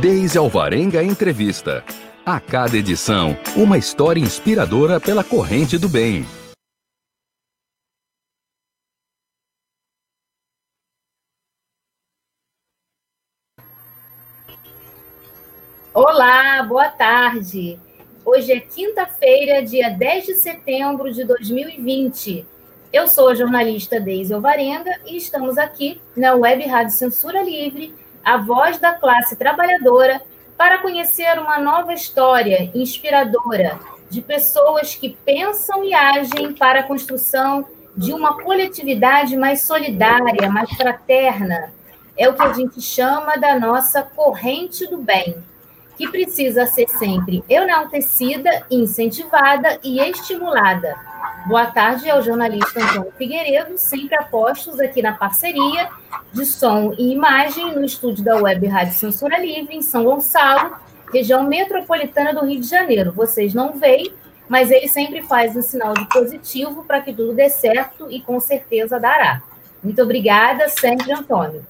Deise Alvarenga Entrevista. A cada edição, uma história inspiradora pela corrente do bem. Olá, boa tarde. Hoje é quinta-feira, dia 10 de setembro de 2020. Eu sou a jornalista Deise Alvarenga e estamos aqui na Web Rádio Censura Livre a voz da classe trabalhadora, para conhecer uma nova história inspiradora de pessoas que pensam e agem para a construção de uma coletividade mais solidária, mais fraterna. É o que a gente chama da nossa corrente do bem, que precisa ser sempre enaltecida, incentivada e estimulada. Boa tarde ao jornalista Antônio Figueiredo, sempre apostos aqui na parceria de som e imagem no estúdio da Web Rádio Censura Livre, em São Gonçalo, região metropolitana do Rio de Janeiro. Vocês não veem, mas ele sempre faz um sinal de positivo para que tudo dê certo e com certeza dará. Muito obrigada, sempre, Antônio.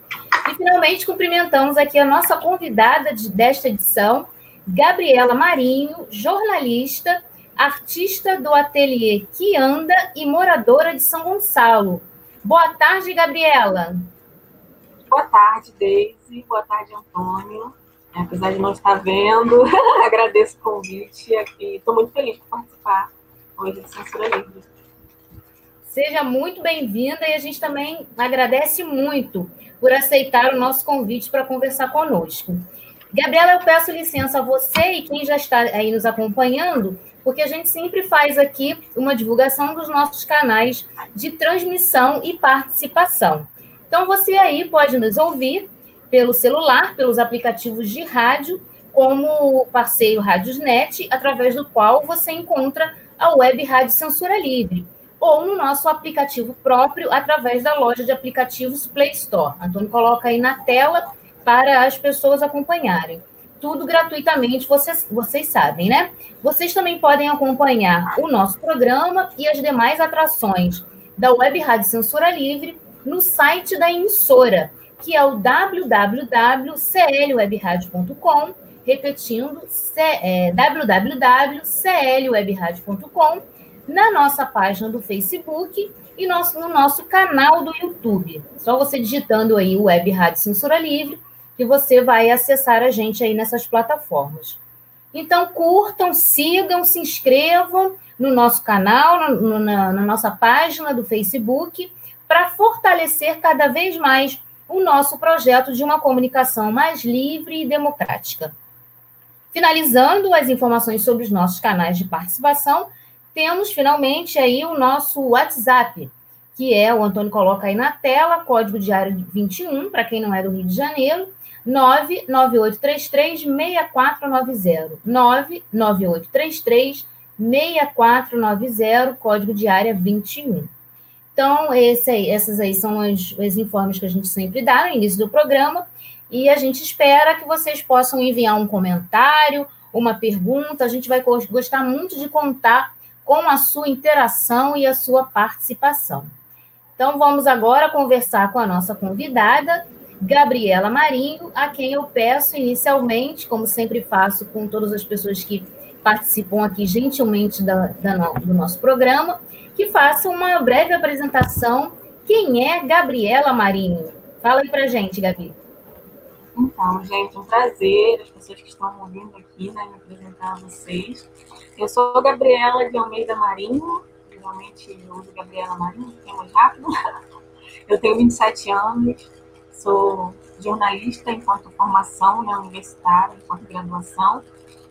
E finalmente cumprimentamos aqui a nossa convidada de, desta edição, Gabriela Marinho, jornalista, artista do ateliê Que Anda e moradora de São Gonçalo. Boa tarde, Gabriela. Boa tarde, Deise. Boa tarde, Antônio. É, apesar de não estar vendo, agradeço o convite e estou muito feliz por participar hoje de Censura Livre. Seja muito bem-vinda e a gente também agradece muito por aceitar o nosso convite para conversar conosco. Gabriela, eu peço licença a você e quem já está aí nos acompanhando, porque a gente sempre faz aqui uma divulgação dos nossos canais de transmissão e participação. Então, você aí pode nos ouvir pelo celular, pelos aplicativos de rádio, como o parceiro Rádiosnet, através do qual você encontra a web Rádio Censura Livre, ou no nosso aplicativo próprio, através da loja de aplicativos Play Store. Antônio coloca aí na tela para as pessoas acompanharem. Tudo gratuitamente, vocês, vocês sabem, né? Vocês também podem acompanhar o nosso programa e as demais atrações da Web Rádio Censura Livre no site da emissora, que é o www.clwebradio.com, repetindo, é, www.clwebradio.com, na nossa página do Facebook e nosso, no nosso canal do YouTube. Só você digitando aí o Web Rádio Censura Livre, que você vai acessar a gente aí nessas plataformas. Então, curtam, sigam, se inscrevam no nosso canal, no, na, na nossa página do Facebook para fortalecer cada vez mais o nosso projeto de uma comunicação mais livre e democrática. Finalizando as informações sobre os nossos canais de participação, temos finalmente aí o nosso WhatsApp, que é, o Antônio coloca aí na tela, código diário 21, para quem não é do Rio de Janeiro, 99833 6490. 99833 6490, código diário 21. Então, esse aí, essas aí são as, os informes que a gente sempre dá no início do programa, e a gente espera que vocês possam enviar um comentário, uma pergunta. A gente vai gostar muito de contar com a sua interação e a sua participação. Então, vamos agora conversar com a nossa convidada, Gabriela Marinho, a quem eu peço inicialmente, como sempre faço com todas as pessoas que participam aqui gentilmente da, da, do nosso programa, que faça uma breve apresentação. Quem é Gabriela Marinho? Fala aí pra gente, Gabi. Então, gente, um prazer, as pessoas que estão ouvindo aqui, né, me apresentar a vocês. Eu sou Gabriela de Almeida Marinho, geralmente eu uso Gabriela Marinho, porque é mais rápido. Eu tenho 27 anos, sou jornalista enquanto formação né, universitária, enquanto graduação,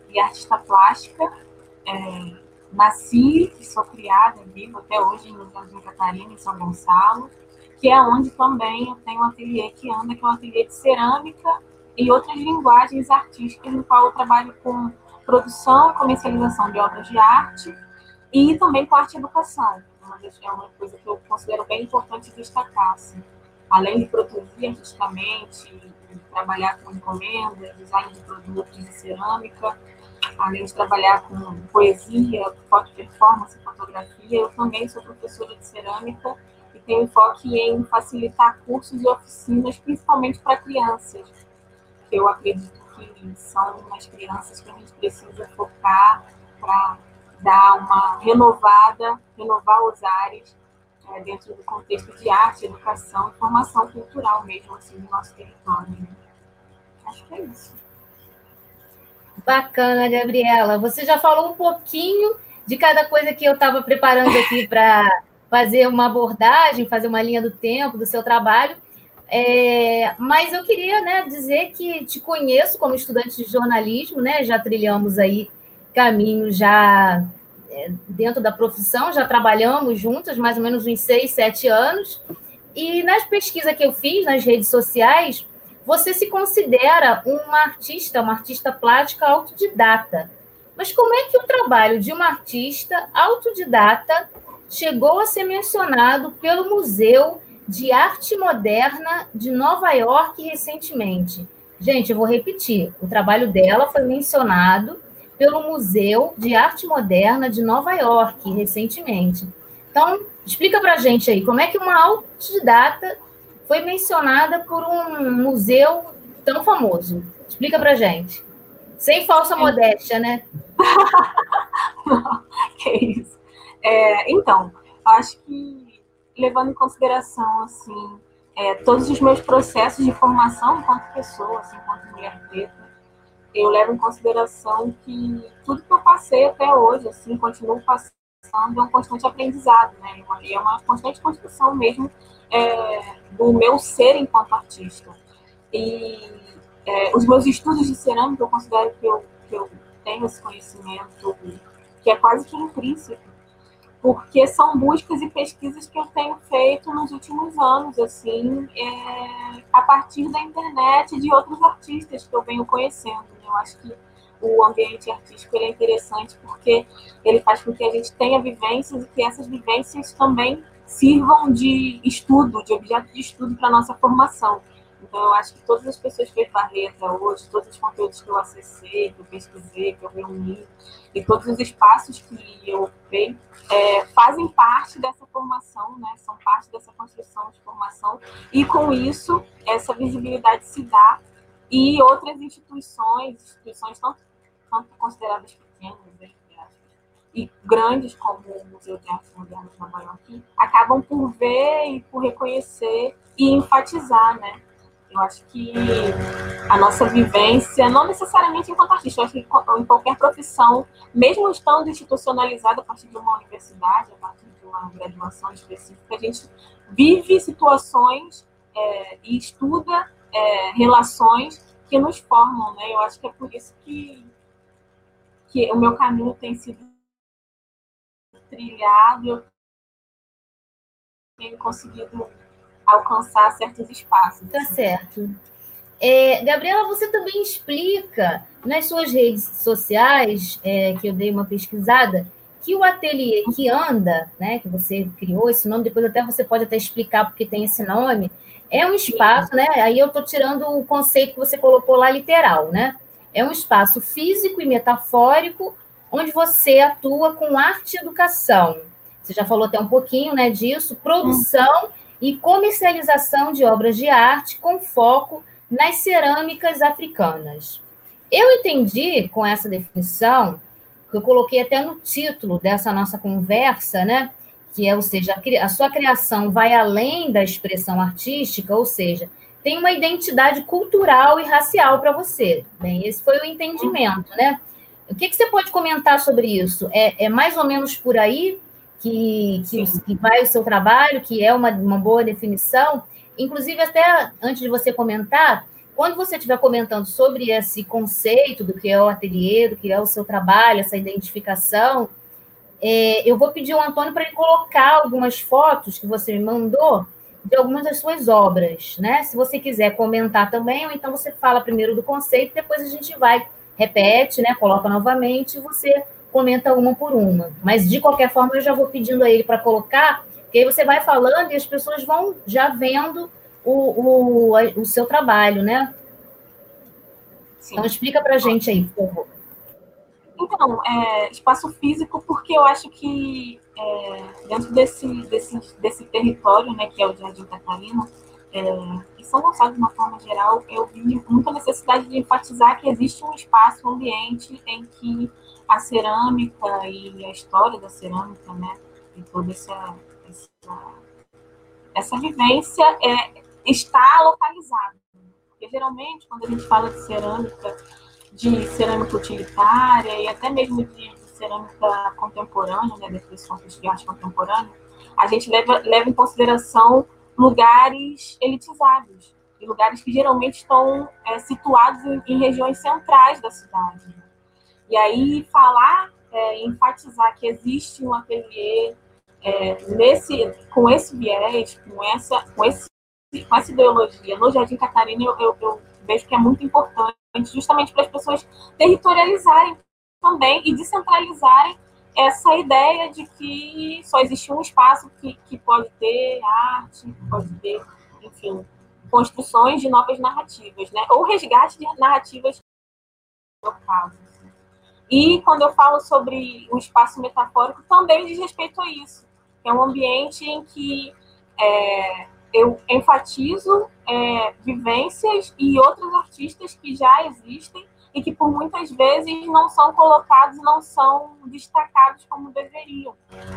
e artista plástica. É, nasci e sou criada, vivo até hoje no Jardim Catarina, em São Gonçalo, que é onde também eu tenho um ateliê que anda, que é um ateliê de cerâmica e outras linguagens artísticas, no qual eu trabalho com produção e comercialização de obras de arte e também com arte e educação. É uma coisa que eu considero bem importante destacar. Assim. Além de produzir artisticamente, trabalhar com encomendas, design de produtos de cerâmica, além de trabalhar com poesia, foto performance, fotografia, eu também sou professora de cerâmica e tenho enfoque em facilitar cursos e oficinas, principalmente para crianças, eu acredito que são umas crianças que a gente precisa focar para dar uma renovada, renovar os ares é, dentro do contexto de arte, educação e formação cultural mesmo, assim, no nosso território. Né? Acho que é isso. Bacana, Gabriela. Você já falou um pouquinho de cada coisa que eu estava preparando aqui para fazer uma abordagem, fazer uma linha do tempo do seu trabalho. É, mas eu queria né, dizer que te conheço como estudante de jornalismo, né? Já trilhamos aí caminho já dentro da profissão, já trabalhamos juntas mais ou menos uns seis, sete anos. E nas pesquisas que eu fiz nas redes sociais, você se considera uma artista, uma artista plástica autodidata. Mas como é que o trabalho de uma artista autodidata chegou a ser mencionado pelo Museu de Arte Moderna de Nova York recentemente? Gente, eu vou repetir: o trabalho dela foi mencionado pelo Museu de Arte Moderna de Nova York recentemente. Então, explica para a gente aí, como é que uma autodidata foi mencionada por um museu tão famoso? Explica para a gente. Sem falsa é. modéstia, né? que isso. É, então, acho que levando em consideração assim é, todos os meus processos de formação enquanto pessoa, assim, enquanto mulher preta, eu levo em consideração que tudo que eu passei até hoje, assim, continuo passando, é um constante aprendizado, né? E é uma constante construção mesmo é, do meu ser enquanto artista. E é, os meus estudos de cerâmica, eu considero que eu, que eu tenho esse conhecimento que é quase que intrínseco, porque são buscas e pesquisas que eu tenho feito nos últimos anos, assim, é, a partir da internet e de outros artistas que eu venho conhecendo. Eu acho que o ambiente artístico é interessante porque ele faz com que a gente tenha vivências e que essas vivências também sirvam de estudo, de objeto de estudo para a nossa formação. Então, eu acho que todas as pessoas que fez Barreta hoje, todos os conteúdos que eu acessei, que eu pesquisei, que eu reuni, e todos os espaços que eu ocupei, é, fazem parte dessa formação, né? são parte dessa construção de formação, e com isso, essa visibilidade se dá, e outras instituições, instituições tanto, tanto consideradas pequenas, né? e grandes como o Museu de Arte Moderna de Nova York acabam por ver e por reconhecer e enfatizar, né? Eu acho que a nossa vivência, não necessariamente enquanto artista, eu acho que em qualquer profissão, mesmo estando institucionalizada a partir de uma universidade, a partir de uma graduação específica, a gente vive situações é, e estuda é, relações que nos formam, né? Eu acho que é por isso que, que o meu caminho tem sido trilhado, eu tenho conseguido alcançar certos espaços. Tá certo. É, Gabriela, você também explica nas suas redes sociais, é, que eu dei uma pesquisada, que o ateliê que anda, né, que você criou esse nome, depois até você pode até explicar porque tem esse nome, é um espaço, né? Aí eu estou tirando o conceito que você colocou lá literal, né? É um espaço físico e metafórico onde você atua com arte e educação. Você já falou até um pouquinho, né, disso, produção e comercialização de obras de arte com foco nas cerâmicas africanas. Eu entendi com essa definição, que eu coloquei até no título dessa nossa conversa, né? Que é, ou seja, a sua criação vai além da expressão artística, ou seja, tem uma identidade cultural e racial para você. Bem, esse foi o entendimento, né? O que, que você pode comentar sobre isso? É, é mais ou menos por aí que, que, que, vai o seu trabalho, que é uma, uma boa definição. Inclusive, até antes de você comentar, quando você estiver comentando sobre esse conceito do que é o ateliê, do que é o seu trabalho, essa identificação, é, eu vou pedir ao Antônio para ele colocar algumas fotos que você me mandou de algumas das suas obras, né? Se você quiser comentar também, ou então você fala primeiro do conceito, depois a gente vai, repete, né? Coloca novamente e você comenta uma por uma. Mas, de qualquer forma, eu já vou pedindo a ele para colocar, que aí você vai falando e as pessoas vão já vendo o, o, o seu trabalho, né? Sim. Então, explica para a gente aí, por favor. Então, é, espaço físico, porque eu acho que é, dentro desse, desse, desse território, né, que é o Jardim Catarina, é, em São Gonçalo, de uma forma geral, eu vi muita necessidade de enfatizar que existe um espaço, um ambiente em que a cerâmica e a história da cerâmica, né, e toda essa, essa, essa vivência é, está localizada. Porque geralmente, quando a gente fala de cerâmica, de cerâmica utilitária e até mesmo de, cerâmica contemporânea, né, desses conceitos de arte contemporânea, a gente leva, leva em consideração lugares elitizados, e lugares que geralmente estão é, situados em, em, regiões centrais da cidade. E aí falar, é, enfatizar que existe um ateliê é, nesse, com esse viés, com essa, com, esse, com essa ideologia no Jardim Catarina, eu, eu, eu vejo que é muito importante, justamente para as pessoas territorializarem também e descentralizarem essa ideia de que só existe um espaço que, que pode ter arte, pode ter, enfim, construções de novas narrativas, né? Ou resgate de narrativas no caso. E quando eu falo sobre o espaço metafórico, também diz respeito a isso. É um ambiente em que é, eu enfatizo é, vivências e outros artistas que já existem e que por muitas vezes não são colocados, não são destacados como deveriam,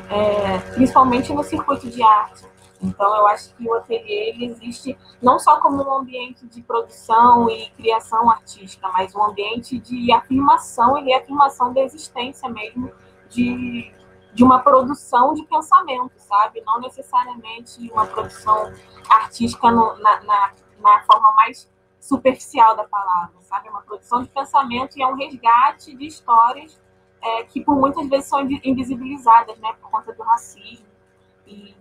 é, principalmente no circuito de arte. Então, eu acho que o ateliê existe não só como um ambiente de produção e criação artística, mas um ambiente de afirmação e reafirmação da existência mesmo de, de uma produção de pensamento, sabe? Não necessariamente uma produção artística no, na, na, na forma mais superficial da palavra, sabe? É uma produção de pensamento e é um resgate de histórias é, que por muitas vezes são invisibilizadas, né? Por conta do racismo e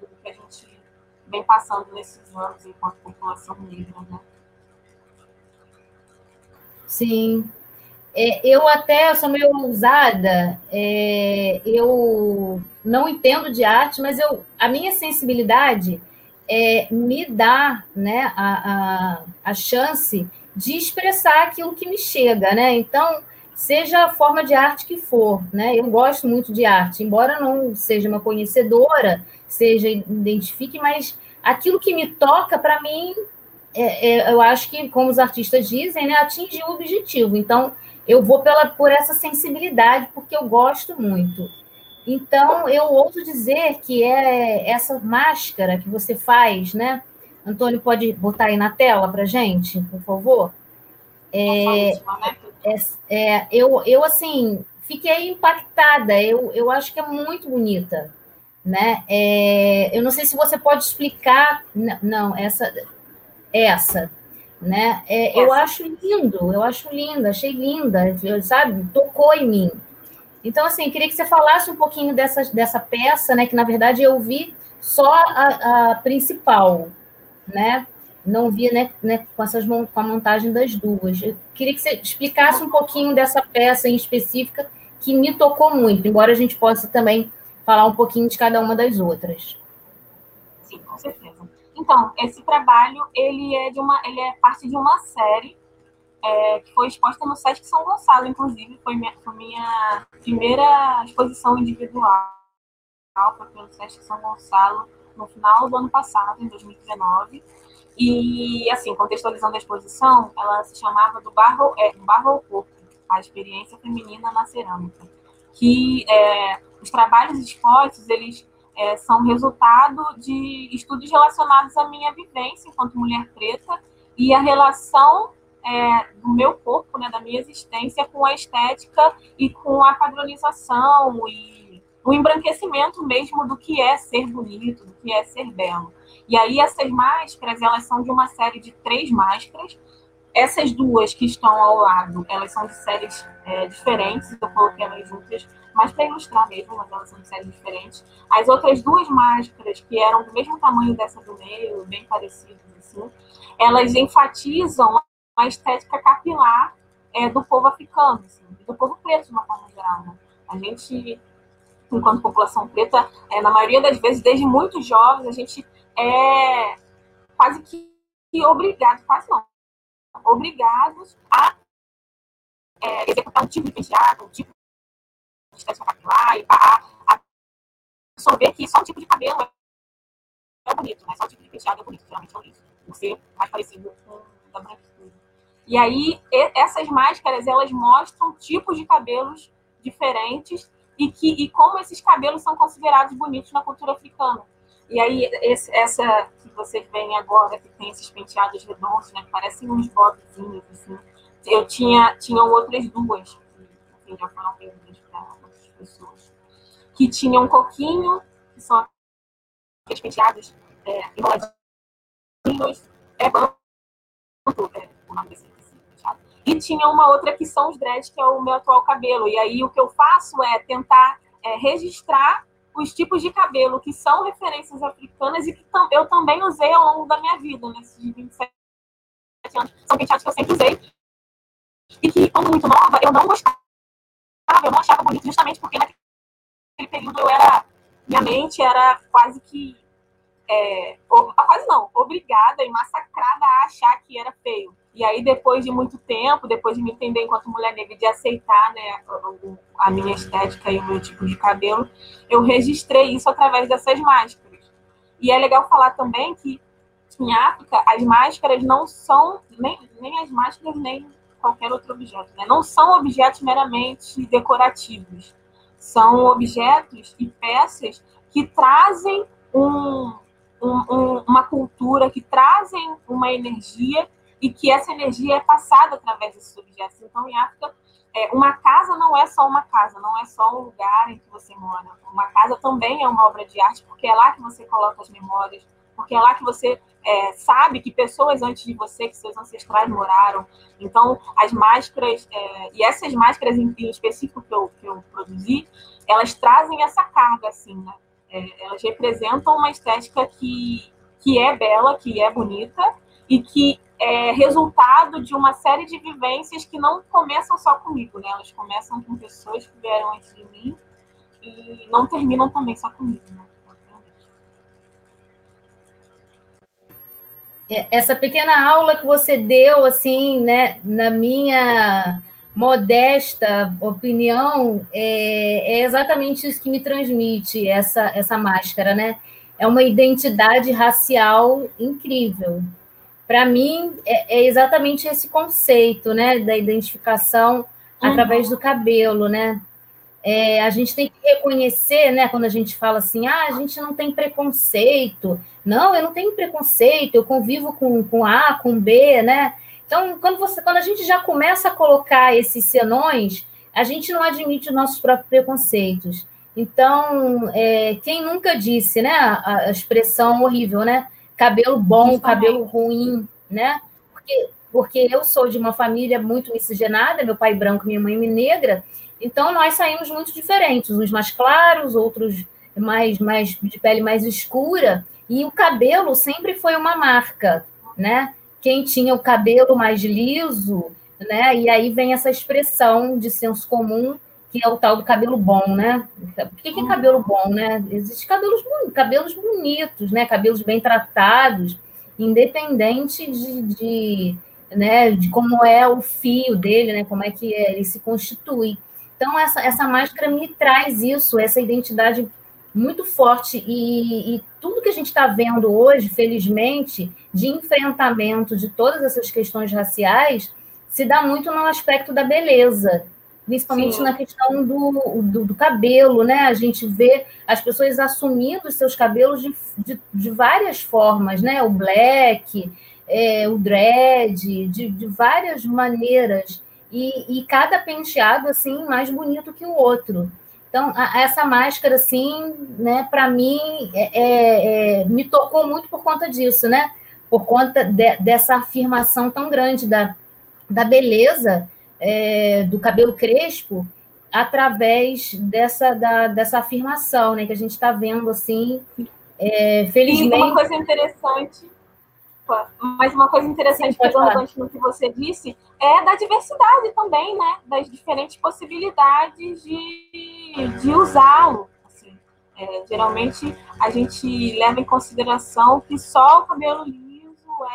do que a gente vem passando nesses anos enquanto população negra, né? Sim. É, eu até sou meio ousada, é, eu não entendo de arte, mas eu, a minha sensibilidade é, me dá né, a, a, a chance de expressar aquilo que me chega, né? Então, seja a forma de arte que for, né? Eu gosto muito de arte, embora não seja uma conhecedora, seja identifique, mas aquilo que me toca, para mim, é, é, eu acho que, como os artistas dizem, né, atingir o objetivo. Então, eu vou pela, por essa sensibilidade, porque eu gosto muito. Então, eu ouso dizer que é essa máscara que você faz, né? Antônio, pode botar aí na tela para gente, por favor? É, é, é, eu, eu, assim, fiquei impactada. Eu, eu acho que é muito bonita, né? É, eu não sei se você pode explicar. Não, essa, essa, né? É, eu acho lindo, eu acho linda, achei linda, sabe? Tocou em mim. Então, assim, queria que você falasse um pouquinho dessa, dessa peça, né? Que na verdade eu vi só a, a principal, né? Não vi né, né, com, essas, com a montagem das duas. Eu queria que você explicasse um pouquinho dessa peça em específica que me tocou muito, embora a gente possa também falar um pouquinho de cada uma das outras. Sim, com certeza. Então, esse trabalho ele é de uma, ele é parte de uma série é, que foi exposta no Sesc São Gonçalo, inclusive, foi minha, foi minha primeira exposição individual, foi pelo Sesc São Gonçalo no final do ano passado, em 2019. E, assim, contextualizando a exposição, ela se chamava do Barro, é, Barro ao Corpo, a experiência feminina na cerâmica. Que é, os trabalhos expostos, eles é, são resultado de estudos relacionados à minha vivência enquanto mulher preta e a relação é, do meu corpo, né, da minha existência, com a estética e com a padronização e o embranquecimento mesmo do que é ser bonito, do que é ser belo. E aí essas máscaras, elas são de uma série de três máscaras. Essas duas que estão ao lado, elas são de séries é, diferentes, eu coloquei elas juntas, mas para ilustrar mesmo, mas elas são séries diferentes. As outras duas máscaras, que eram do mesmo tamanho dessa do meio, bem parecidas assim, elas enfatizam a estética capilar é, do povo africano, assim, do povo preto, de uma forma geral. Né? A gente, enquanto população preta, é, na maioria das vezes, desde muito jovens, a gente é quase que obrigado, quase não, obrigados a é, executar um tipo de penteado, um tipo estética capilar, e a absorver que só um tipo de cabelo é bonito, né? Só o tipo de penteado é bonito, geralmente é isso. Por ser mais parecido com o da branquitude. E aí, essas máscaras, elas mostram tipos de cabelos diferentes e, que, e como esses cabelos são considerados bonitos na cultura africana. E aí, esse, essa que vocês veem agora, que tem esses penteados redondos, né, que parecem uns bodezinhos, assim, eu tinha, tinham outras duas, que já foram para outras pessoas, que tinham um coquinho, que são aqueles penteados é, enroladinhos, é banco, é o nome desse e tinha uma outra que são os dreads, que é o meu atual cabelo. E aí o que eu faço é tentar é, registrar os tipos de cabelo que são referências africanas e que eu também usei ao longo da minha vida, nesses 27 anos. São penteados que eu sempre usei. E que, quando muito nova, eu não gostava, eu não achava bonito, justamente porque naquele período eu era. Minha mente era quase que. É, quase não, obrigada e massacrada a achar que era feio. E aí, depois de muito tempo, depois de me entender enquanto mulher negra, de aceitar né, a minha estética e o meu tipo de cabelo, eu registrei isso através dessas máscaras. E é legal falar também que em África, as máscaras não são, nem, nem as máscaras, nem qualquer outro objeto, né? não são objetos meramente decorativos. São objetos e peças que trazem um, um, uma cultura, que trazem uma energia e que essa energia é passada através desses objetos. Então, em África, é, uma casa não é só uma casa, não é só um lugar em que você mora. Uma casa também é uma obra de arte, porque é lá que você coloca as memórias, porque é lá que você é, sabe que pessoas antes de você, que seus ancestrais moraram. Então, as máscaras, é, e essas máscaras em, em específico que eu, que eu produzi, elas trazem essa carga, assim, né? É, elas representam uma estética que, que é bela, que é bonita, e que é resultado de uma série de vivências que não começam só comigo, né? Elas começam com pessoas que vieram antes de mim e não terminam também só comigo, né? Essa pequena aula que você deu, assim, né, na minha modesta opinião, é, é exatamente isso que me transmite essa, essa máscara, né? É uma identidade racial incrível para mim, é, é, exatamente esse conceito, né, da identificação uhum. através do cabelo, né? É, a gente tem que reconhecer, né, quando a gente fala assim, ah, a gente não tem preconceito. Não, eu não tenho preconceito, eu convivo com, com A, com B, né? Então, quando, você, quando a gente já começa a colocar esses senões, a gente não admite os nossos próprios preconceitos. Então, é, quem nunca disse, né, a, a expressão horrível, né? cabelo bom, cabelo ruim, né? Porque, porque eu sou de uma família muito miscigenada, meu pai branco, minha mãe negra, então nós saímos muito diferentes, uns mais claros, outros mais, mais de pele mais escura, e o cabelo sempre foi uma marca, né? Quem tinha o cabelo mais liso, né? E aí vem essa expressão de senso comum que é o tal do cabelo bom, né? O que é cabelo bom, né? Existem cabelos, cabelos bonitos, né? Cabelos bem tratados, independente de, de, né, de como é o fio dele, né? Como é que ele se constitui. Então, essa, essa máscara me traz isso, essa identidade muito forte. E, e tudo que a gente está vendo hoje, felizmente, de enfrentamento de todas essas questões raciais, se dá muito no aspecto da beleza principalmente Sim. na questão do, do, do, cabelo, né? A gente vê as pessoas assumindo os seus cabelos de, de, de várias formas, né? O black, é, o dread, de, de várias maneiras. E, e, cada penteado, assim, mais bonito que o outro. Então, a, essa máscara, assim, né, para mim, é, é, é, me tocou muito por conta disso, né? Por conta de, dessa afirmação tão grande da, da beleza é, do cabelo crespo através dessa, da, dessa afirmação, né? Que a gente está vendo assim, é, felizmente. E uma coisa interessante, mas uma coisa interessante, pegando no que você disse, é da diversidade também, né? Das diferentes possibilidades de, de usá-lo. Assim. É, geralmente a gente leva em consideração que só o cabelo liso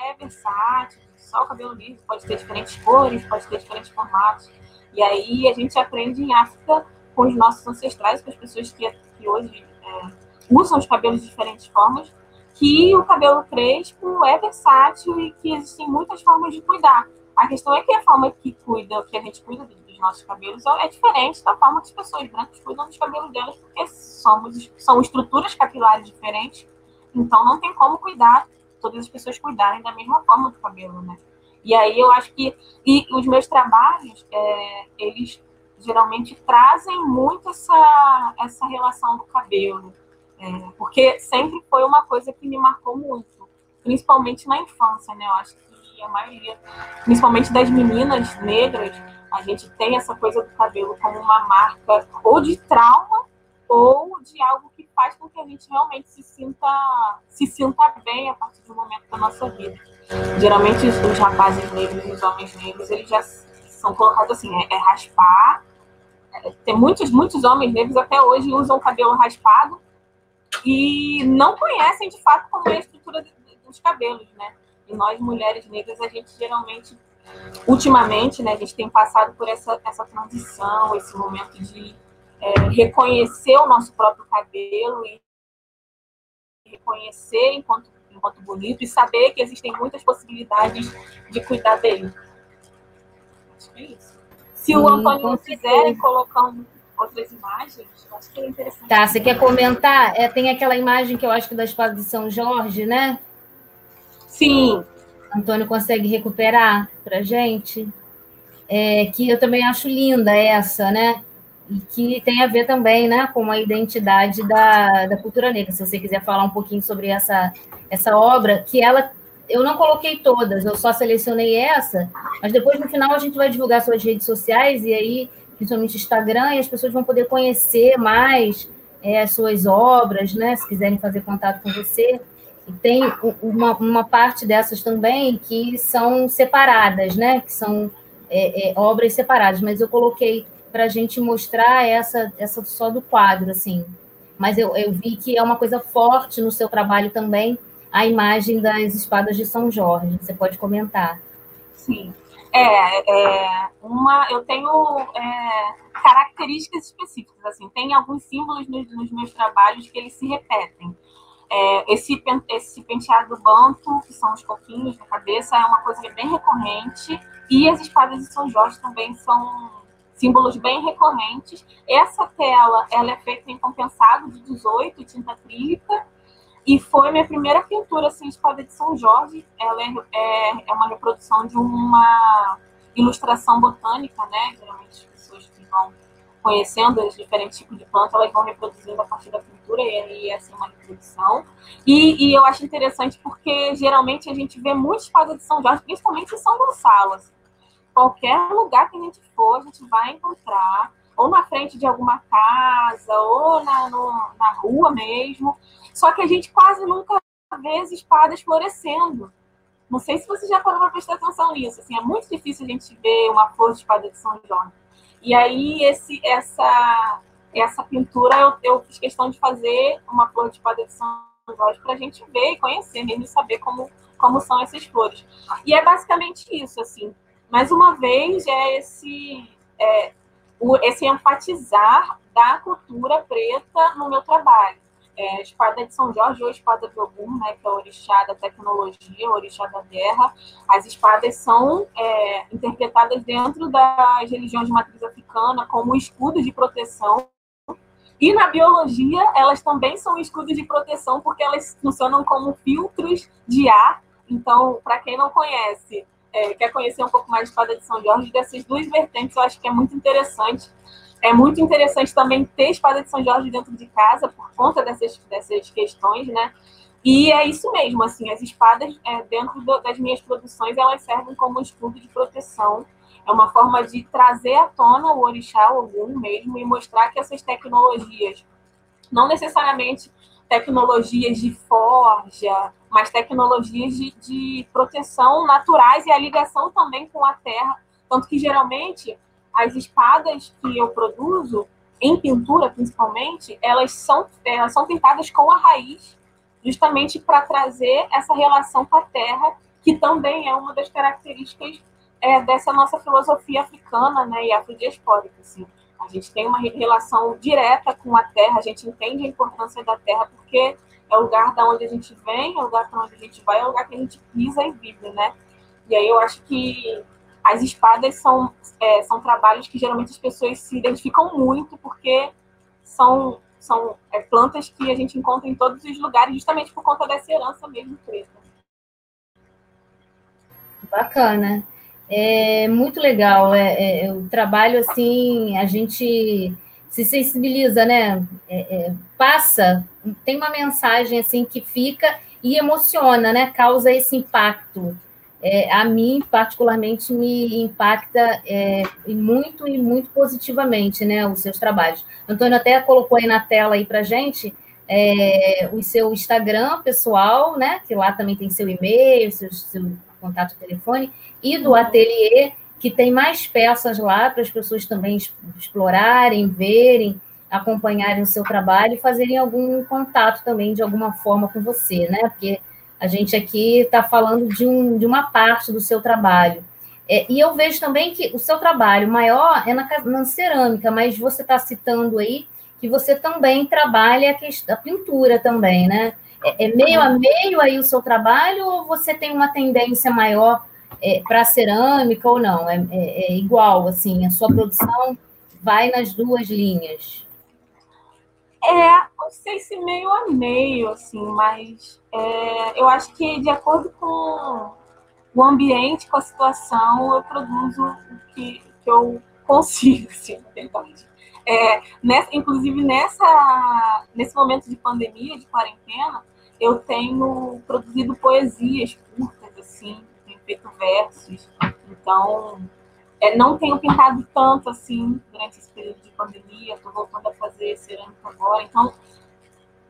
é versátil, só o cabelo liso, pode ter diferentes cores, pode ter diferentes formatos. E aí a gente aprende em África com os nossos ancestrais, com as pessoas que, que hoje é, usam os cabelos de diferentes formas, que o cabelo crespo é versátil e que existem muitas formas de cuidar. A questão é que a forma que cuida, que a gente cuida dos nossos cabelos é diferente da forma que as pessoas brancas cuidam dos cabelos delas, porque somos, são estruturas capilares diferentes, então não tem como cuidar, todas as pessoas cuidarem da mesma forma do cabelo, né? E aí eu acho que e os meus trabalhos, é, eles geralmente trazem muito essa, essa relação do cabelo, é, porque sempre foi uma coisa que me marcou muito, principalmente na infância, né? Eu acho que a maioria, principalmente das meninas negras, a gente tem essa coisa do cabelo como uma marca ou de trauma ou de algo que faz com que a gente realmente se sinta, se sinta bem a partir do momento da nossa vida. Geralmente os, rapazes negros e os homens negros, eles já são colocados assim, é, é raspar. É, tem muitos, muitos homens negros até hoje usam cabelo raspado e não conhecem de fato como é a estrutura dos cabelos, né? E nós, mulheres negras, a gente geralmente, ultimamente, né, a gente tem passado por essa, essa transição, esse momento de é, reconhecer o nosso próprio cabelo e reconhecer enquanto, enquanto bonito e saber que existem muitas possibilidades de cuidar dele. Acho que é isso. Se Sim, o Antônio quiser colocando outras imagens, acho que é interessante. Tá, você quer comentar? É, tem aquela imagem que eu acho que da espada de São Jorge, né? Sim. Antônio consegue recuperar para gente? É, que eu também acho linda essa, né? E que tem a ver também né, com a identidade da, da cultura negra. Se você quiser falar um pouquinho sobre essa, essa obra, que ela eu não coloquei todas, eu só selecionei essa, mas depois no final a gente vai divulgar suas redes sociais e aí principalmente Instagram, e as pessoas vão poder conhecer mais é, as suas obras, né? Se quiserem fazer contato com você. E tem uma, uma parte dessas também que são separadas, né? Que são é, é, obras separadas, mas eu coloquei para a gente mostrar essa, essa só do quadro, assim. Mas eu, eu vi que é uma coisa forte no seu trabalho também, a imagem das espadas de São Jorge. Você pode comentar. Sim. É, é, uma, eu tenho é, características específicas, assim, tem alguns símbolos nos, nos meus trabalhos que eles se repetem. É, esse, esse penteado banto, que são os coquinhos na cabeça, é uma coisa bem recorrente, e as espadas de São Jorge também são símbolos bem recorrentes. Essa tela, ela é feita em compensado de 18, tinta acrílica, e foi minha primeira pintura, assim, espada de São Jorge. Ela é, é, é, uma reprodução de uma ilustração botânica, né? Geralmente as pessoas que vão conhecendo os diferentes tipos de plantas, elas vão reproduzindo a partir da pintura, e aí é uma reprodução. E, e, eu acho interessante porque geralmente a gente vê muita espada de São Jorge, principalmente em São Gonçalo. Assim. Qualquer lugar que a gente for, a gente vai encontrar ou na frente de alguma casa, ou na, no, na rua mesmo. Só que a gente quase nunca vê as espadas florescendo. Não sei se você já parou para prestar atenção nisso. Assim, é muito difícil a gente ver uma flor de espada de São João. E aí, esse, essa, essa pintura, eu, eu fiz questão de fazer uma flor de espada de São Jorge para a gente ver e conhecer mesmo e saber como, como são essas flores. E é basicamente isso, assim. Mais uma vez, é esse, é, esse enfatizar da cultura preta no meu trabalho. É, espada de São Jorge ou espada de Ogum, né, que é o orixá da tecnologia, o orixá da guerra. As espadas são é, interpretadas dentro das religiões de matriz africana como escudos de proteção. E na biologia, elas também são escudos de proteção porque elas funcionam como filtros de ar. Então, para quem não conhece, é, quer conhecer um pouco mais de espada de São Jorge, dessas duas vertentes, eu acho que é muito interessante. É muito interessante também ter espada de São Jorge dentro de casa, por conta dessas, dessas questões, né? E é isso mesmo, assim, as espadas, é, dentro do, das minhas produções, elas servem como escudo de proteção. É uma forma de trazer à tona o orixá, algum mesmo, e mostrar que essas tecnologias, não necessariamente tecnologias de forja, mas tecnologias de, de proteção naturais e a ligação também com a terra. Tanto que, geralmente, as espadas que eu produzo, em pintura principalmente, elas são, elas são pintadas com a raiz, justamente para trazer essa relação com a terra, que também é uma das características é, dessa nossa filosofia africana né, e afrodiaspórica. Assim. A gente tem uma relação direta com a terra, a gente entende a importância da terra, porque é o lugar da onde a gente vem, é o lugar para onde a gente vai, é o lugar que a gente pisa e vive, né? E aí eu acho que as espadas são, é, são trabalhos que geralmente as pessoas se identificam muito, porque são, são é, plantas que a gente encontra em todos os lugares, justamente por conta dessa herança mesmo preta. Bacana. É muito legal. É, é, o trabalho, assim, a gente se sensibiliza, né? É, é, passa, tem uma mensagem, assim, que fica e emociona, né? Causa esse impacto. É, a mim, particularmente, me impacta é, muito e muito positivamente, né? Os seus trabalhos. Antônio até colocou aí na tela aí para gente é, o seu Instagram pessoal, né? Que lá também tem seu e-mail, seu, seu contato telefone, e do ateliê, que tem mais peças lá para as pessoas também explorarem, verem, acompanharem o seu trabalho e fazerem algum contato também de alguma forma com você, né? Porque a gente aqui está falando de, um, de uma parte do seu trabalho. É, e eu vejo também que o seu trabalho maior é na, na cerâmica, mas você está citando aí que você também trabalha a, questão, a pintura também, né? É, é, meio a meio aí o seu trabalho ou você tem uma tendência maior é, para cerâmica ou não? É, é, é, igual, assim, a sua produção vai nas duas linhas? É, não sei se meio a meio, assim, mas é, eu acho que de acordo com o ambiente, com a situação, eu produzo o que, que eu consigo, assim, É, nessa, inclusive nessa, nesse momento de pandemia, de quarentena, eu tenho produzido poesias curtas, assim, tenho feito versos. Então, é, não tenho pintado tanto, assim, durante esse período de pandemia. Estou voltando a fazer cerâmica agora. Então,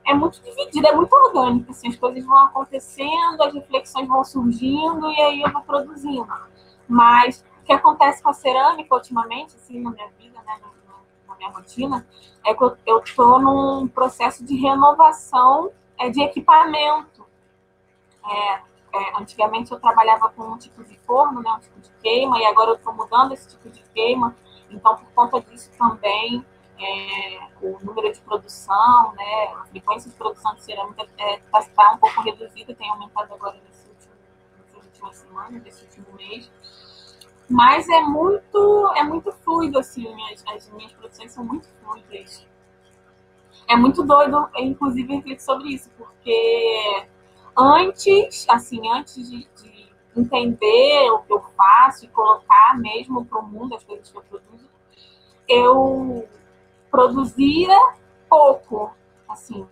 é muito dividido, é muito orgânico. Assim, as coisas vão acontecendo, as reflexões vão surgindo e aí eu vou produzindo. Mas o que acontece com a cerâmica ultimamente, assim, na minha vida, né, na, minha rotina, é que eu estou num processo de renovação é, de equipamento. É, é, antigamente eu trabalhava com um tipo de forno, né, um tipo de queima, e agora eu estou mudando esse tipo de queima. Então, por conta disso também, é, o número de produção, né, a frequência de produção de cerâmica está é, tá, tá um pouco reduzida, tem aumentado agora nesse último, semanas, nesse último mês. Mas é muito, é muito fluido, assim, as, as minhas produções são muito fluidas. É muito doido, inclusive, refletir sobre isso, porque antes, assim, antes de, de entender o que eu faço e colocar mesmo para o mundo as coisas que eu produzo, eu produzia pouco, assim.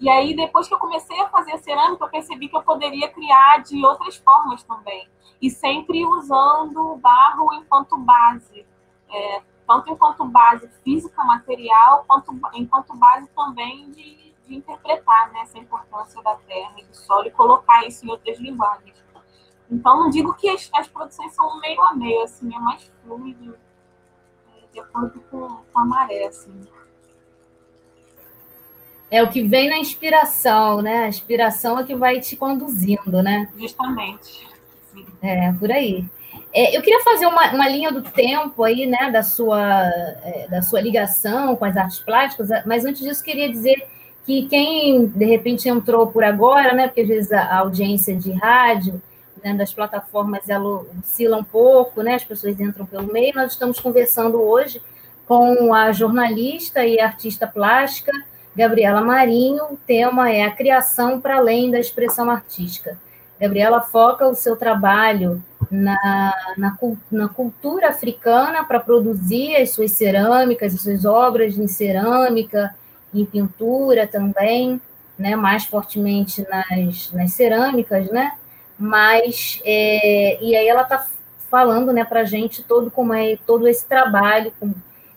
E aí, depois que eu comecei a fazer cerâmica, eu percebi que eu poderia criar de outras formas também. E sempre usando o barro enquanto base. É, tanto enquanto base física, material, quanto enquanto base também de, de interpretar né, essa importância da terra e do solo e colocar isso em outras linguagens. Então, não digo que as, as produções são meio a meio, assim, é mais fluido, é, de acordo com, com a maré, assim. É o que vem na inspiração, né? A inspiração é que vai te conduzindo, né? Justamente. Sim. É, por aí. É, eu queria fazer uma, uma, linha do tempo aí, né, da sua, é, da sua ligação com as artes plásticas, mas antes disso queria dizer que quem de repente entrou por agora, né, porque às vezes a, audiência de rádio, né, das plataformas ela oscila um pouco, né, as pessoas entram pelo meio, nós estamos conversando hoje com a jornalista e artista plástica Gabriela Marinho, o tema é a criação para além da expressão artística. Gabriela foca o seu trabalho na, na, na cultura africana para produzir as suas cerâmicas, as suas obras em cerâmica, em pintura também, né, mais fortemente nas, nas cerâmicas, né? Mas, é, e aí ela está falando né, para a gente todo como é todo esse trabalho com,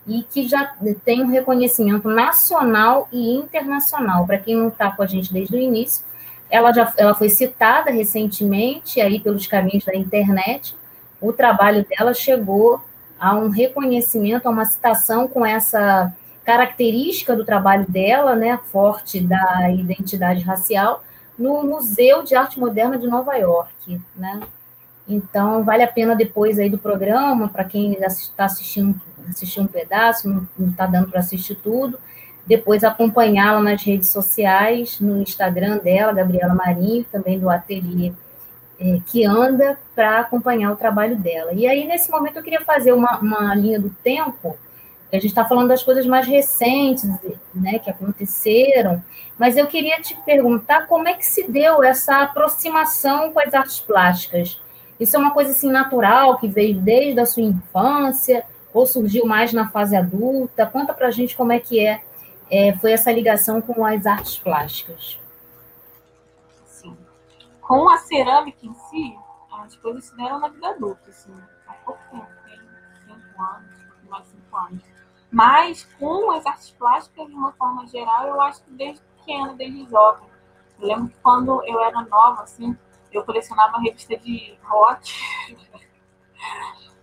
e que já tem um reconhecimento nacional e internacional. Para quem não está com a gente desde o início, ela já ela foi citada recentemente aí pelos caminhos da internet. O trabalho dela chegou a um reconhecimento, a uma citação com essa característica do trabalho dela, né, forte da identidade racial, no Museu de Arte Moderna de Nova York, né? Então, vale a pena depois aí do programa, para quem está assistindo, assistir um pedaço, não está dando para assistir tudo, depois acompanhá-la nas redes sociais, no Instagram dela, Gabriela Marinho, também do Ateliê é, que anda, para acompanhar o trabalho dela. E aí, nesse momento, eu queria fazer uma, uma linha do tempo, a gente está falando das coisas mais recentes, né, que aconteceram, mas eu queria te perguntar como é que se deu essa aproximação com as artes plásticas. Isso é uma coisa assim natural, que veio desde a sua infância, ou surgiu mais na fase adulta? Conta para a gente como é que é é, foi essa ligação com as artes plásticas. Com a cerâmica em si, as coisas se deram na vida adulta, assim, há pouco tempo, cinco anos, mais cinco anos. Mas com as artes plásticas, de uma forma geral, eu acho que desde pequena, desde jovem. Eu lembro que quando eu era nova, assim, eu colecionava revista de rock,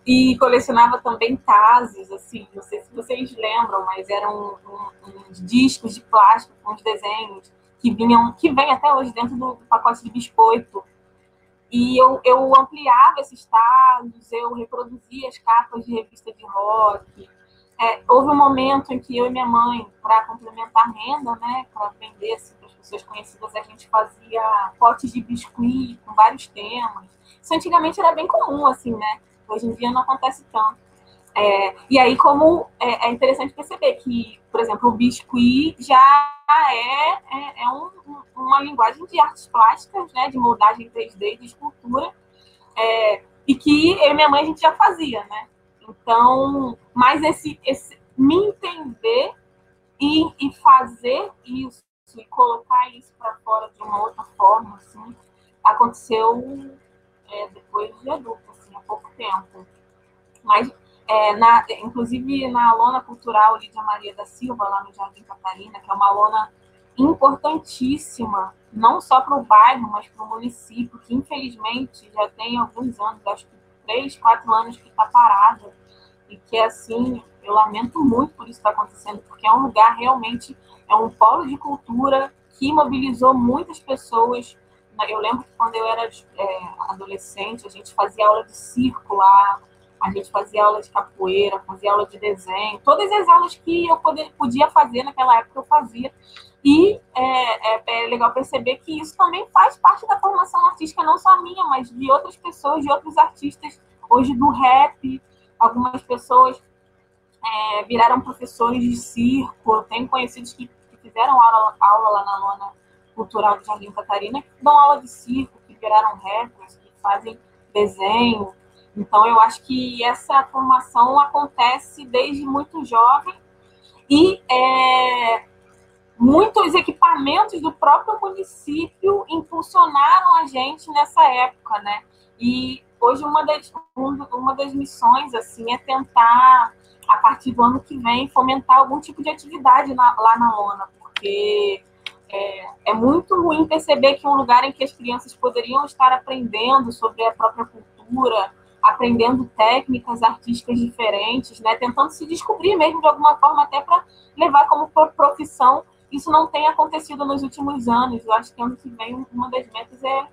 e colecionava também tazos, assim, não sei se vocês lembram, mas eram um, uns discos de plástico com os desenhos que vinham, que vem até hoje dentro do pacote de biscoito. E eu, eu ampliava esses tazos, eu reproduzia as capas de revista de rock. É, houve um momento em que eu e minha mãe, para complementar a renda, né, para vender assim, para as pessoas conhecidas, a gente fazia potes de biscuit com vários temas. Isso antigamente era bem comum, assim, né? Hoje em dia não acontece tanto. É, e aí, como é, é, interessante perceber que, por exemplo, o biscuit já é, é, é um, uma linguagem de artes plásticas, né, de moldagem 3D, de escultura, é, e que eu e minha mãe a gente já fazia, né? Então, mas esse, esse me entender e, e fazer isso e colocar isso para fora de uma outra forma, assim, aconteceu é, depois de adulto pouco tempo. Mas, é, na, inclusive, na lona cultural Lídia Maria da Silva, lá no Jardim Catarina, que é uma lona importantíssima, não só para o bairro, mas para o município, que infelizmente já tem alguns anos, acho que três, quatro anos que está parada, e que, assim, eu lamento muito por isso estar tá acontecendo, porque é um lugar realmente, é um polo de cultura que mobilizou muitas pessoas. Eu lembro que quando eu era é, adolescente, a gente fazia aula de circo lá, a gente fazia aula de capoeira, fazia aula de desenho, todas as aulas que eu poder, podia fazer naquela época eu fazia. E é, é, é, legal perceber que isso também faz parte da formação artística, não só minha, mas de outras pessoas, de outros artistas, hoje do rap, algumas pessoas é, viraram professores de circo, eu tenho conhecidos que, que fizeram aula, aula lá na Lona cultural de Jardim Catarina, que dão aula de circo, que viraram rappers, que fazem desenho. Então, eu acho que essa formação acontece desde muito jovem. E é, muitos equipamentos do próprio município impulsionaram a gente nessa época, né? E hoje uma das, uma das missões assim é tentar a partir do ano que vem fomentar algum tipo de atividade na, lá na lona, porque é, é, muito ruim perceber que um lugar em que as crianças poderiam estar aprendendo sobre a própria cultura, aprendendo técnicas artísticas diferentes, né, tentando se descobrir mesmo de alguma forma, até para levar como profissão, isso não tem acontecido nos últimos anos. Eu acho que ano que vem uma das metas é,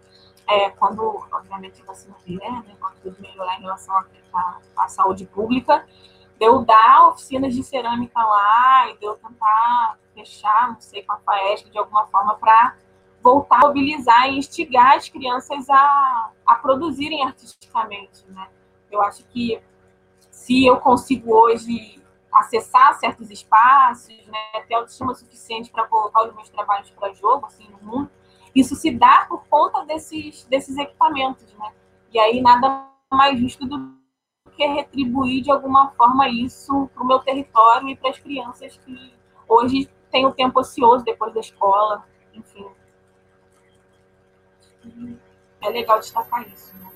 é quando, obviamente, a vacina vier, né, quando tudo melhorar em relação à saúde pública, de eu dar oficinas de cerâmica lá e de eu tentar fechar, não sei, com a FAESC de alguma forma para voltar a mobilizar e instigar as crianças a, a produzirem artisticamente, né? Eu acho que se eu consigo hoje acessar certos espaços, né, ter autoestima suficiente para colocar os meus trabalhos para jogo, assim, no mundo, isso se dá por conta desses, desses equipamentos, né? E aí nada mais justo do que retribuir de alguma forma isso para o meu território e para as crianças que hoje tem o tempo ocioso depois da escola, enfim. É legal destacar isso. Né?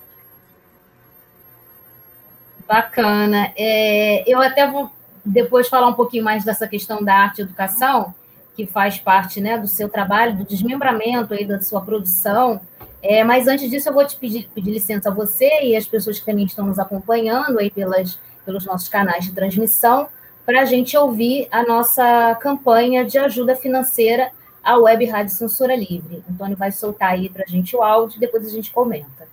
Bacana. É, eu até vou depois falar um pouquinho mais dessa questão da arte e educação, que faz parte né, do seu trabalho, do desmembramento aí da sua produção. É, mas antes disso, eu vou te pedir, pedir licença a você e as pessoas que também estão nos acompanhando aí pelas, pelos nossos canais de transmissão para a gente ouvir a nossa campanha de ajuda financeira à Web Rádio Censura Livre. Antônio vai soltar aí para a gente o áudio e depois a gente comenta.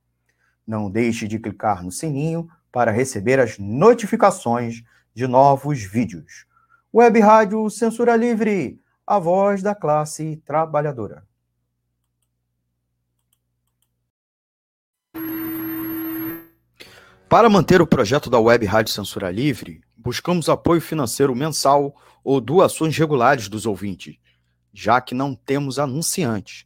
Não deixe de clicar no sininho para receber as notificações de novos vídeos. Web Rádio Censura Livre, a voz da classe trabalhadora. Para manter o projeto da Web Rádio Censura Livre, buscamos apoio financeiro mensal ou doações regulares dos ouvintes, já que não temos anunciantes,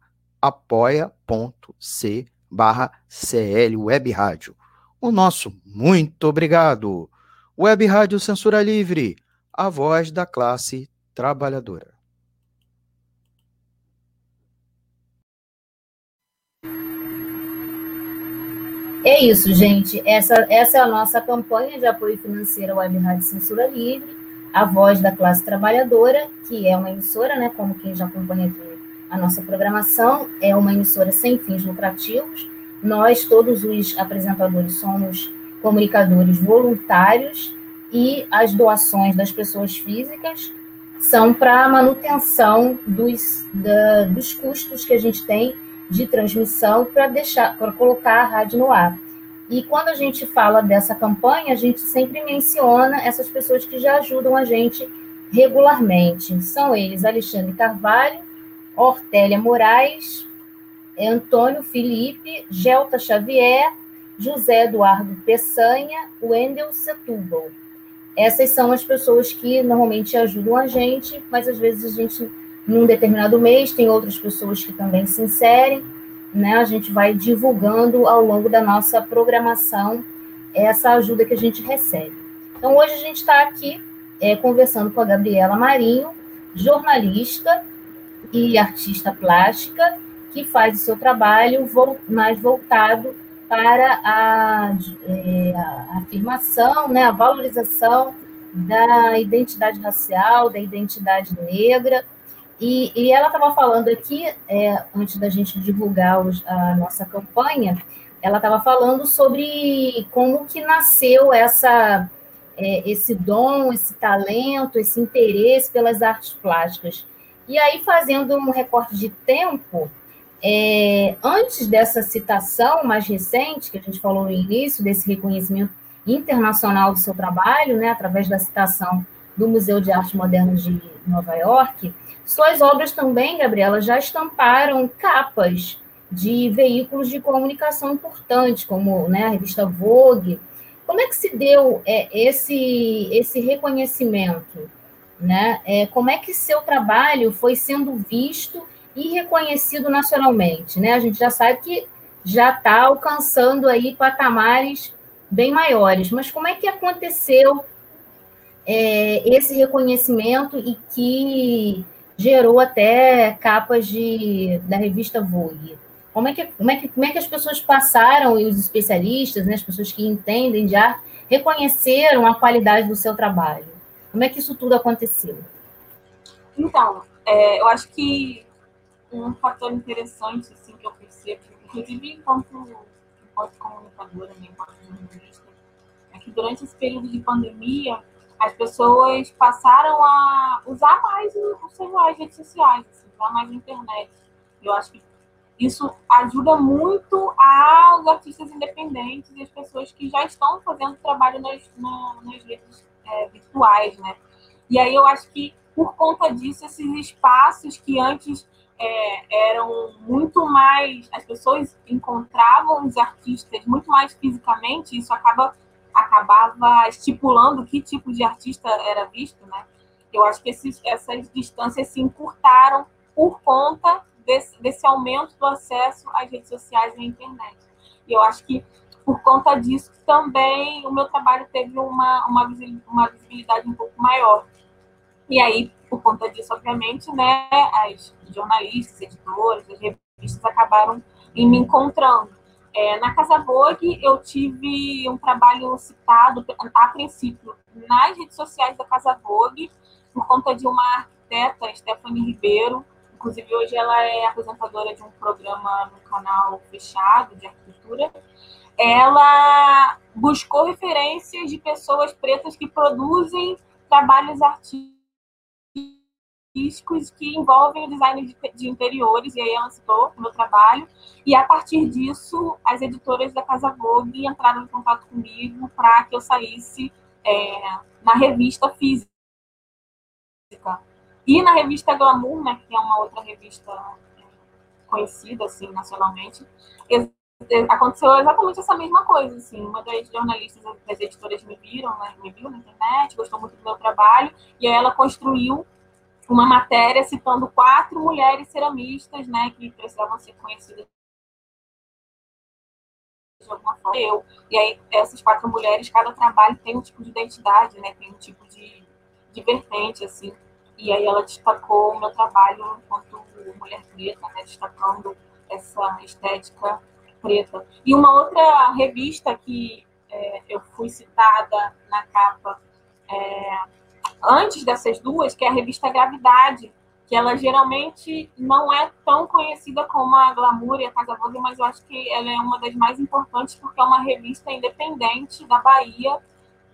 apoia.c barra CL Web Rádio. O nosso muito obrigado. Web Rádio Censura Livre, a voz da classe trabalhadora. É isso, gente. Essa, essa é a nossa campanha de apoio financeiro à Web Rádio Censura Livre, a voz da classe trabalhadora, que é uma emissora, né, como quem já acompanha aqui a nossa programação, é uma emissora sem fins lucrativos. Nós, todos os apresentadores, somos comunicadores voluntários e as doações das pessoas físicas são para a manutenção dos, da, dos custos que a gente tem de transmissão para deixar para colocar a rádio no ar. E quando a gente fala dessa campanha, a gente sempre menciona essas pessoas que já ajudam a gente regularmente. São eles Alexandre Carvalho, Hortélia Moraes, Antônio Felipe, Gelta Xavier, José Eduardo Peçanha, Wendel Setúbal. Essas são as pessoas que normalmente ajudam a gente, mas às vezes a gente, num determinado mês, tem outras pessoas que também se inserem, né? A gente vai divulgando ao longo da nossa programação essa ajuda que a gente recebe. Então, hoje a gente está aqui é, conversando com a Gabriela Marinho, jornalista e artista plástica, que faz o seu trabalho mais voltado para a, é, a afirmação, né, a valorização da identidade racial, da identidade negra. E, e ela estava falando aqui, é, antes da gente divulgar os, a nossa campanha, ela estava falando sobre como que nasceu essa, é, esse dom, esse talento, esse interesse pelas artes plásticas. E aí, fazendo um recorte de tempo, é, antes dessa citação mais recente, que a gente falou no início, desse reconhecimento internacional do seu trabalho, né, através da citação do Museu de Arte Moderna de Nova York, suas obras também, Gabriela, já estamparam capas de veículos de comunicação importantes, como né, a revista Vogue. Como é que se deu é, esse, esse reconhecimento? Né? É, como é que seu trabalho foi sendo visto e reconhecido nacionalmente, né? A gente já sabe que já está alcançando aí patamares bem maiores, mas como é que aconteceu é, esse reconhecimento e que gerou até capas de, da revista Vogue? Como é, que, como, é que, como é que as pessoas passaram, e os especialistas, né, as pessoas que entendem de arte, reconheceram a qualidade do seu trabalho? Como é que isso tudo aconteceu? Então, é, eu acho que um fator interessante assim, que eu percebo, inclusive enquanto, enquanto comunicadora, né, enquanto jornalista, é que durante esse período de pandemia, as pessoas passaram a usar mais o celular, as redes sociais, assim, usar mais a internet. Eu acho que isso ajuda muito aos artistas independentes e as pessoas que já estão fazendo trabalho nas, nas redes é, virtuais, né? E aí eu acho que por conta disso, esses espaços que antes é, eram muito mais. As pessoas encontravam os artistas muito mais fisicamente, isso acaba, acabava estipulando que tipo de artista era visto, né? Eu acho que esses, essas distâncias se encurtaram por conta desse, desse aumento do acesso às redes sociais e à internet. E eu acho que por conta disso também o meu trabalho teve uma, uma, visibilidade um pouco maior. E aí, por conta disso, obviamente, né, as jornalistas, editores, as revistas acabaram em me encontrando. É, na Casa Vogue, eu tive um trabalho citado, a princípio, nas redes sociais da Casa Vogue, por conta de uma arquiteta, Stephanie Ribeiro. Inclusive, hoje ela é apresentadora de um programa no canal fechado de arquitetura. Ela buscou referências de pessoas pretas que produzem trabalhos artísticos que envolvem o design de, interiores, e aí ela citou o meu trabalho. E a partir disso, as editoras da Casa Vogue entraram em contato comigo para que eu saísse é, na revista física. E na revista Glamour, né, que é uma outra revista conhecida assim, nacionalmente, aconteceu exatamente essa mesma coisa. Assim, uma das jornalistas das editoras me viram, né, me viu na internet, gostou muito do meu trabalho, e aí ela construiu uma matéria citando quatro mulheres ceramistas, né, que precisavam ser conhecidas de alguma forma. Eu. E aí, essas quatro mulheres, cada trabalho tem um tipo de identidade, né, tem um tipo de, de vertente, assim. E aí ela destacou o meu trabalho enquanto mulher preta, né, destacando essa estética preta. E uma outra revista que é, eu fui citada na capa é, antes dessas duas, que é a revista Gravidade, que ela geralmente não é tão conhecida como a Glamour e a Casa Vogue, mas eu acho que ela é uma das mais importantes porque é uma revista independente da Bahia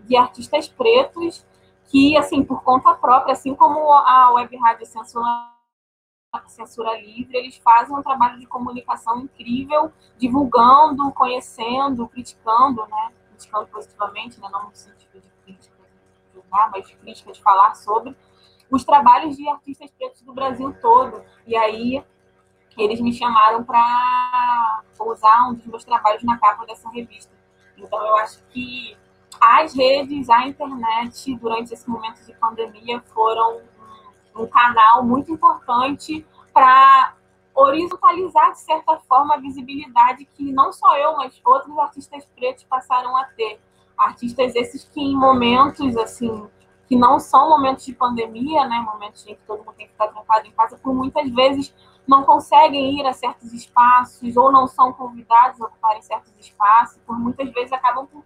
de artistas pretos que, assim, por conta própria, assim como a Web Rádio Censura, Censura Livre, eles fazem um trabalho de comunicação incrível, divulgando, conhecendo, criticando, né? Criticando positivamente, né? não no sentido de crítica mas crítica de falar sobre os trabalhos de artistas pretos do Brasil todo. E aí eles me chamaram para usar um dos meus trabalhos na capa dessa revista. Então eu acho que as redes, a internet, durante esse momento de pandemia, foram um, canal muito importante para horizontalizar, de certa forma, a visibilidade que não só eu, mas outros artistas pretos passaram a ter. Artistas esses que em momentos assim que não são momentos de pandemia, né, momentos em que todo mundo tem que ficar trancado em casa, por muitas vezes não conseguem ir a certos espaços ou não são convidados a ocuparem certos espaços, por muitas vezes acabam por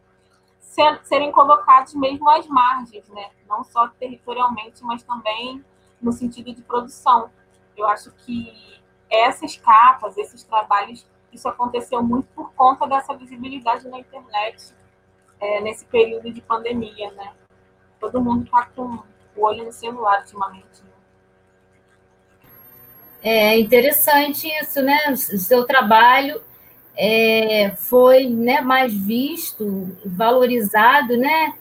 ser, serem colocados mesmo às margens, né, não só territorialmente, mas também no sentido de produção. Eu acho que essas capas, esses trabalhos, isso aconteceu muito por conta dessa visibilidade na internet é, nesse período de pandemia, né? Todo mundo está com o olho no celular ultimamente. Né? É interessante isso, né? O seu trabalho é, foi né, mais visto, valorizado, né?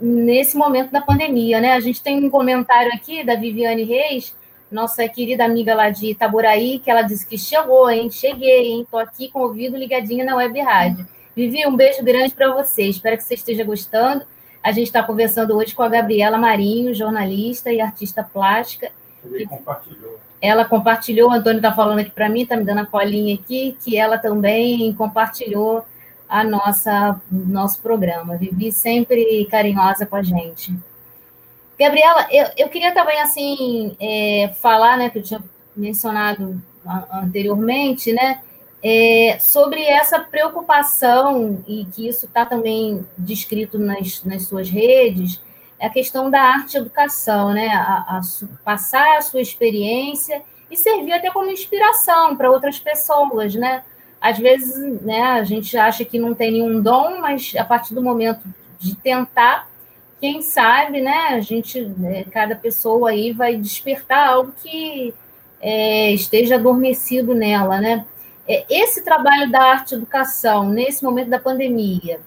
Nesse momento da pandemia, né? A gente tem um comentário aqui da Viviane Reis, nossa querida amiga lá de Itaboraí, que ela disse que chegou, hein? Cheguei, hein? Tô aqui com o ouvido ligadinho na web rádio. Vivi, um beijo grande para você. Espero que você esteja gostando. A gente está conversando hoje com a Gabriela Marinho, jornalista e artista plástica. Ele compartilhou. Ela compartilhou, o Antônio está falando aqui para mim, está me dando a colinha aqui, que ela também compartilhou a nossa nosso programa. Vivi sempre carinhosa com a gente. Gabriela, eu, eu queria também assim é, falar, né, que eu tinha mencionado anteriormente, né, é, sobre essa preocupação, e que isso está também descrito nas, nas suas redes, é a questão da arte educação, né? A, a, passar a sua experiência e servir até como inspiração para outras pessoas, né? Às vezes, né, a gente acha que não tem nenhum dom, mas a partir do momento de tentar, quem sabe, né, a gente, né, cada pessoa aí vai despertar algo que é, esteja adormecido nela, né? É, esse trabalho da arte educação, nesse momento da pandemia,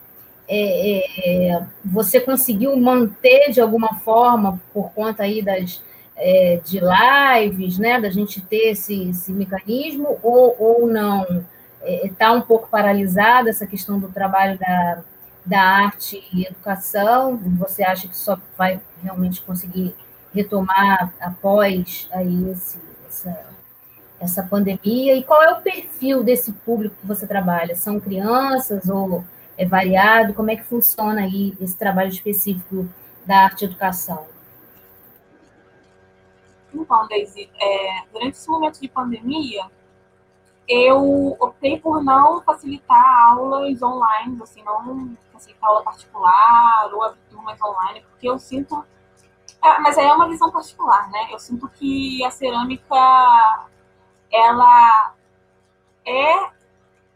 é, é, você conseguiu manter de alguma forma, por conta aí das, é, de lives, né, da gente ter esse, esse mecanismo, ou, ou não? Está é, um pouco paralisada essa questão do trabalho da, da arte e educação? Você acha que só vai realmente conseguir retomar após aí esse, essa, essa pandemia? E qual é o perfil desse público que você trabalha? São crianças ou é variado? Como é que funciona aí esse trabalho específico da arte e educação? Então, Daisy, é, durante esse momento de pandemia, eu optei por não facilitar aulas online, assim, não facilitar aula particular ou abrir turmas online, porque eu sinto. É, mas aí é uma visão particular, né? Eu sinto que a cerâmica, ela é,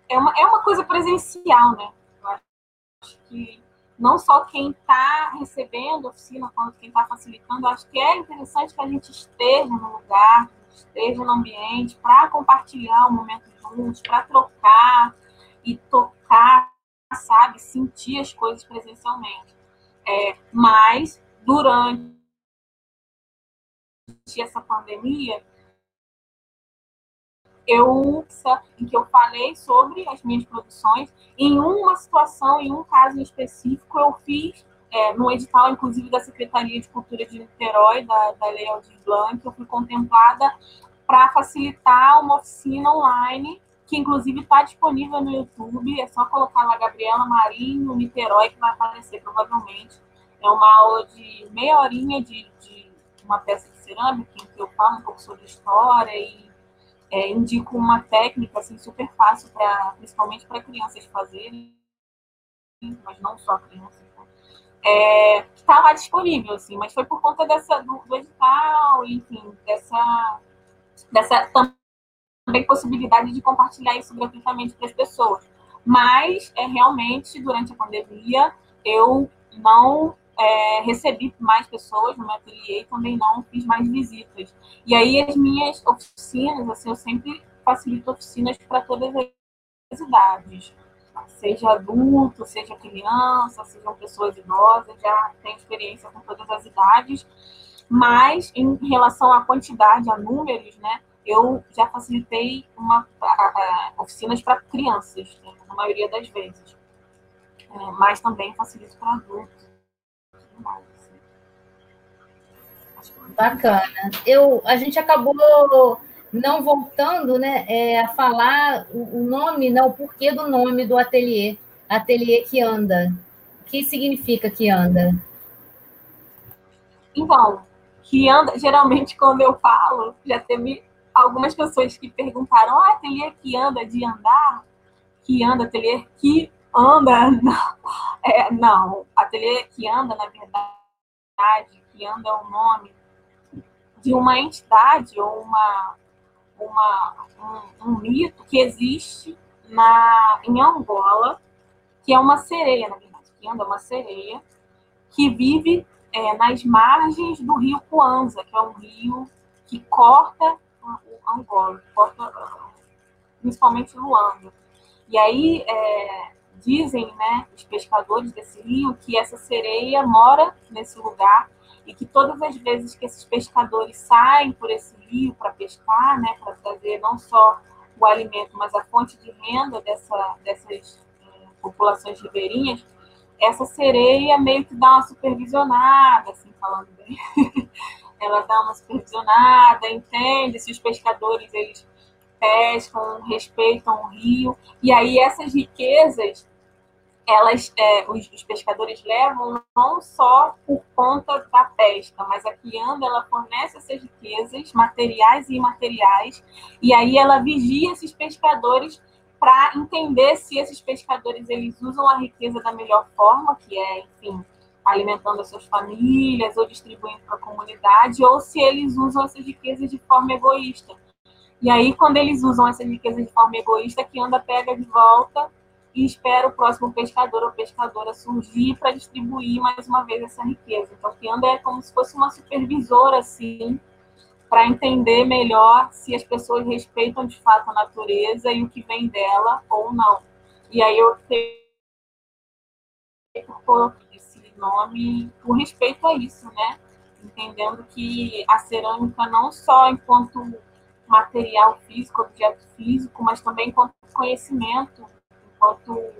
é, uma, é uma coisa presencial, né? Eu acho que não só quem está recebendo a oficina, quanto quem está facilitando, acho que é interessante que a gente esteja no lugar, esteja no ambiente para compartilhar o momento juntos, para trocar e tocar, sabe, sentir as coisas presencialmente. É, mas durante essa pandemia, eu em que eu falei sobre as minhas produções. Em uma situação, em um caso específico, eu fiz é, no edital, inclusive da Secretaria de Cultura de Niterói, da, da Lei Aldir Blanc, eu fui contemplada para facilitar uma oficina online, que inclusive está disponível no YouTube. É só colocar lá Gabriela Marinho, Niterói, que vai aparecer provavelmente. É uma aula de meia horinha de, de uma peça de cerâmica, em que eu falo um pouco sobre história e é, indico uma técnica assim, super fácil, pra, principalmente para crianças fazerem, mas não só crianças. É, que está lá disponível, assim, mas foi por conta dessa, do, do edital, enfim, dessa, dessa também possibilidade de compartilhar isso gratuitamente para as pessoas. Mas, é, realmente, durante a pandemia, eu não é, recebi mais pessoas no meu ateliê e também não fiz mais visitas. E aí as minhas oficinas, assim, eu sempre facilito oficinas para todas as idades. Seja adulto, seja criança, sejam pessoas idosas, já tenho experiência com todas as idades. Mas em relação à quantidade, a números, né, eu já facilitei uma, a, a, oficinas para crianças, né, na maioria das vezes. É, mas também facilito para adultos. Bacana. Eu, a gente acabou não voltando né, é, a falar o nome, não, o porquê do nome do ateliê. Ateliê que anda. O que significa que anda? Então, que anda, geralmente quando eu falo, já teve algumas pessoas que perguntaram, ah, ateliê que anda de andar? Que anda, ateliê que anda? Não, é, não. ateliê que anda, na verdade, que anda é o nome de uma entidade ou uma, uma, um, um, mito que existe na, em Angola, que é uma sereia, na verdade, que anda uma sereia, que vive é, nas margens do rio Kwanza, que é um rio que corta o Angola, corta principalmente Luanda. E aí é, dizem né, os pescadores desse rio que essa sereia mora nesse lugar e que todas as vezes que esses pescadores saem por esse rio para pescar, né, para trazer não só o alimento, mas a fonte de renda dessa, dessas é, populações ribeirinhas, essa sereia meio que dá uma supervisionada, assim, falando bem. Ela dá uma supervisionada, entende se os pescadores eles pescam, respeitam o rio, e aí essas riquezas elas, é, os, os, pescadores levam não só por conta da pesca, mas a Kianda ela fornece essas riquezas materiais e imateriais, e aí ela vigia esses pescadores para entender se esses pescadores eles usam a riqueza da melhor forma, que é, enfim, alimentando as suas famílias ou distribuindo para a comunidade, ou se eles usam essas riquezas de forma egoísta. E aí, quando eles usam essas riquezas de forma egoísta, a Kianda pega de volta e espera o próximo pescador ou pescadora surgir para distribuir mais uma vez essa riqueza. Então, a Kianda é como se fosse uma supervisora, assim, para entender melhor se as pessoas respeitam de fato a natureza e o que vem dela ou não. E aí eu tenho esse nome por respeito a isso, né? Entendendo que a cerâmica não só enquanto material físico, objeto físico, mas também enquanto conhecimento, enquanto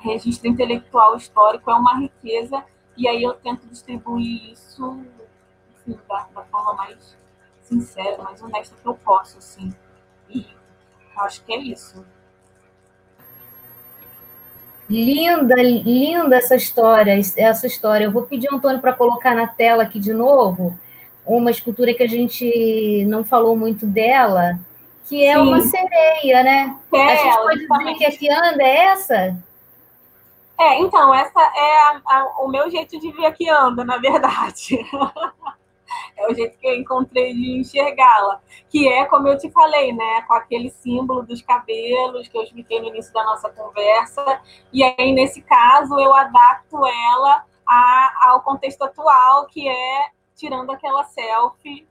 registro intelectual histórico é uma riqueza e aí eu tento distribuir isso da, da, forma mais sincera, mais honesta que eu posso, assim. E acho que é isso. Linda, linda essa história, essa história. Eu vou pedir ao Antônio para colocar na tela aqui de novo uma escultura que a gente não falou muito dela, que é Sim. uma sereia, né? É, a gente pode dizer que a que anda é essa? É, então, essa é a, a, o meu jeito de ver que anda, na verdade. é o jeito que eu encontrei de enxergá-la. Que é, como eu te falei, né? Com aquele símbolo dos cabelos que eu expliquei no início da nossa conversa. E aí, nesse caso, eu adapto ela a, ao contexto atual, que é tirando aquela selfie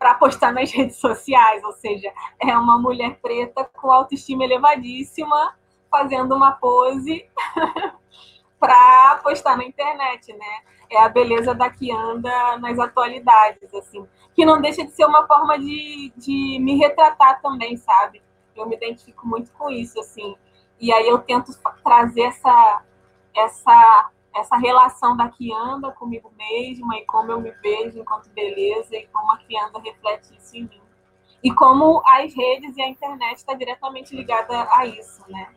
para postar nas redes sociais, ou seja, é uma mulher preta com autoestima elevadíssima fazendo uma pose para postar na internet, né? É a beleza da que anda nas atualidades, assim, que não deixa de ser uma forma de, de me retratar também, sabe? Eu me identifico muito com isso, assim. E aí eu tento trazer essa essa essa relação da que anda comigo mesma e como eu me vejo enquanto beleza e como a que anda reflete isso em mim. E como as redes e a internet está diretamente ligada a isso, né?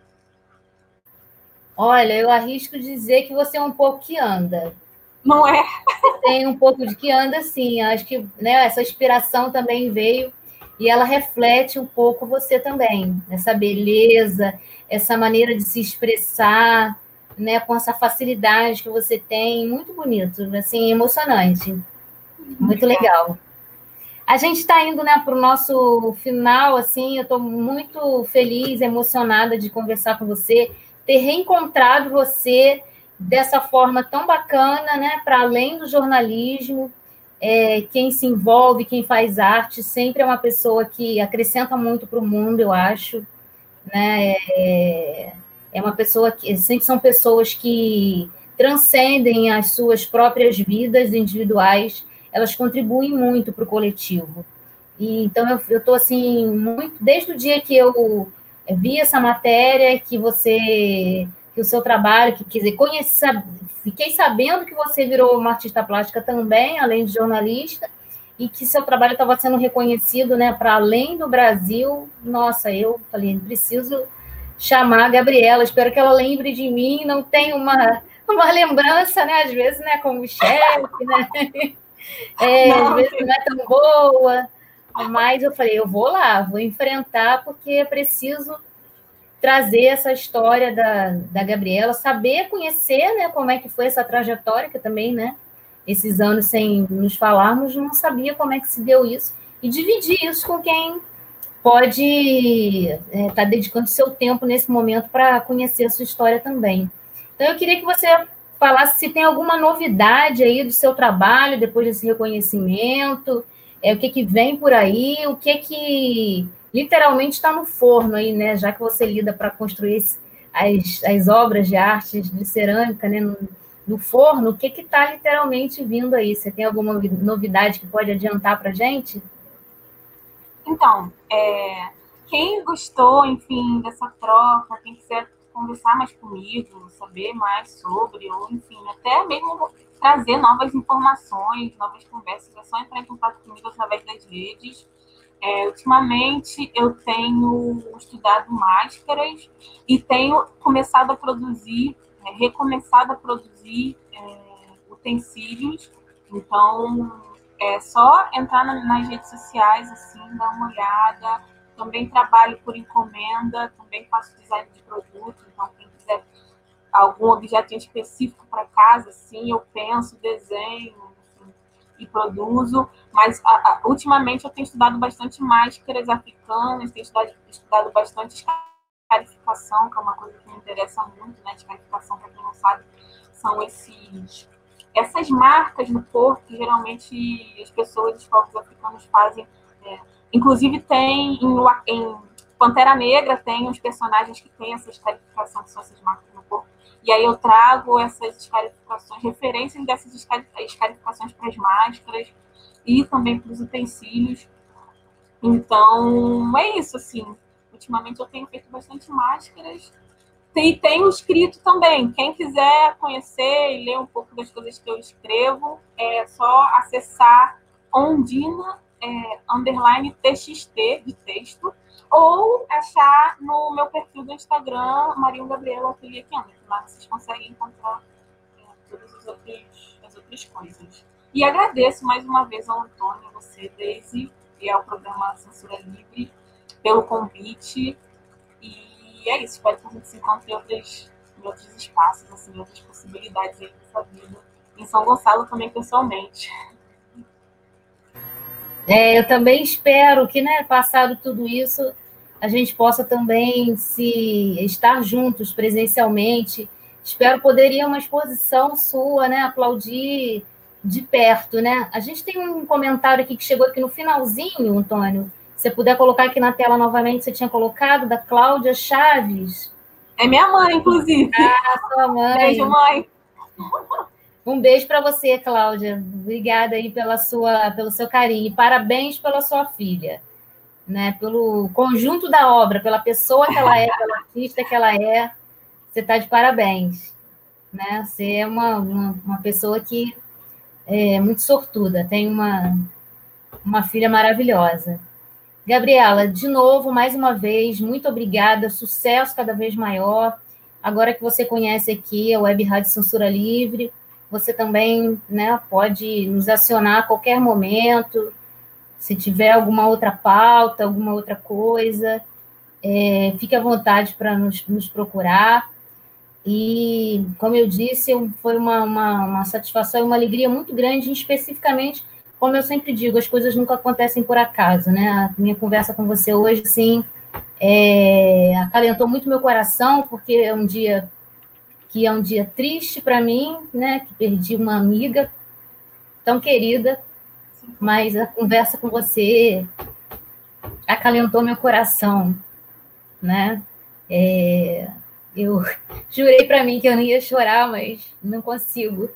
Olha, eu arrisco dizer que você é um pouco que anda. Não é? Tem um pouco de que anda, sim. Acho que né, essa inspiração também veio e ela reflete um pouco você também. Essa beleza, essa maneira de se expressar, né, com essa facilidade que você tem, muito bonito, assim, emocionante, muito legal. A gente está indo né, para o nosso final, assim, eu estou muito feliz, emocionada de conversar com você, ter reencontrado você dessa forma tão bacana, né, para além do jornalismo, é, quem se envolve, quem faz arte, sempre é uma pessoa que acrescenta muito para o mundo, eu acho, né, é, é uma pessoa que sempre são pessoas que transcendem as suas próprias vidas individuais, elas contribuem muito para o coletivo. E então eu estou assim muito desde o dia que eu vi essa matéria, que você que o seu trabalho, que quer dizer, conheci, fiquei sabendo que você virou uma artista plástica também, além de jornalista, e que seu trabalho estava sendo reconhecido, né, para além do Brasil. Nossa, eu falei, preciso chamar a Gabriela. Espero que ela lembre de mim. Não tem uma, uma lembrança, né? Às vezes, né? Como chefe, né? É, às vezes não é tão boa. Mas eu falei, eu vou lá, vou enfrentar, porque é preciso trazer essa história da, da Gabriela, saber conhecer, né? Como é que foi essa trajetória, que também, né? Esses anos sem nos falarmos, não sabia como é que se deu isso. E dividir isso com quem pode estar é, tá dedicando seu tempo nesse momento para conhecer a sua história também. Então, eu queria que você falasse se tem alguma novidade aí do seu trabalho depois desse reconhecimento, é, o que, que vem por aí, o que que literalmente está no forno aí, né? Já que você lida para construir as, as obras de arte de cerâmica, né? No, no forno, o que está literalmente vindo aí? Você tem alguma novidade que pode adiantar para a gente? Então, é, quem gostou, enfim, dessa troca, quem quiser conversar mais comigo, saber mais sobre, ou enfim, até mesmo trazer novas informações, novas conversas, é só entrar em contato comigo através das redes. É, ultimamente eu tenho estudado máscaras e tenho começado a produzir, é, recomeçado a produzir é, utensílios. Então, é só entrar nas redes sociais, assim, dar uma olhada. Também trabalho por encomenda, também faço design de produto, então quem quiser algum objeto específico para casa, assim, eu penso, desenho enfim, e produzo. Mas a, a, ultimamente eu tenho estudado bastante máscaras africanas, tenho estudado, estudado bastante descarificação, que é uma coisa que me interessa muito, né? Descarificação, para quem não sabe, são esses essas marcas no corpo geralmente as pessoas dos povos africanos fazem. É, inclusive tem em, em, Pantera Negra tem uns personagens que têm essa descarificação, que são essas marcas no corpo. E aí eu trago essas descarificações, referências dessas descarificações para as máscaras e também para os utensílios. Então, é isso, assim. Ultimamente eu tenho feito bastante máscaras e tenho escrito também. Quem quiser conhecer e ler um pouco das coisas que eu escrevo, é só acessar Ondina é, underline TXT de texto ou achar no meu perfil do Instagram Marinho Gabriela Ateliê Química. Lá vocês conseguem encontrar é, todas as outras, as outras coisas. E agradeço mais uma vez ao Antônio, você, Daisy, e ao programa Censura Livre, pelo convite. E e é isso, espero que a gente se encontre em outros, em outros espaços, assim, outras possibilidades aí vida. Em São Gonçalo também, pessoalmente. É, eu também espero que, né, passado tudo isso, a gente possa também se estar juntos presencialmente. Espero poder ir a uma exposição sua, né, aplaudir de perto, né? A gente tem um comentário aqui que chegou aqui no finalzinho, Antônio, você puder colocar aqui na tela novamente, você tinha colocado, da Cláudia Chaves. É minha mãe, inclusive. Ah, sua mãe. Beijo, mãe. Um beijo para você, Cláudia. Obrigada aí pela sua, pelo seu carinho. Parabéns pela sua filha, né? Pelo conjunto da obra, pela pessoa que ela é, pela artista que ela é. Você está de parabéns, né? Você é uma, uma, uma pessoa que é muito sortuda, tem uma, uma filha maravilhosa. Gabriela, de novo, mais uma vez, muito obrigada, sucesso cada vez maior. Agora que você conhece aqui a Web Rádio Censura Livre, você também né, pode nos acionar a qualquer momento, se tiver alguma outra pauta, alguma outra coisa, é, fique à vontade para nos, nos, procurar. E, como eu disse, foi uma, uma, uma satisfação e uma alegria muito grande, especificamente como eu sempre digo, as coisas nunca acontecem por acaso, né? A minha conversa com você hoje, sim, é, acalentou muito meu coração, porque é um dia que é um dia triste para mim, né? Que perdi uma amiga tão querida, mas a conversa com você acalentou meu coração, né? É, eu jurei para mim que eu não ia chorar, mas não consigo.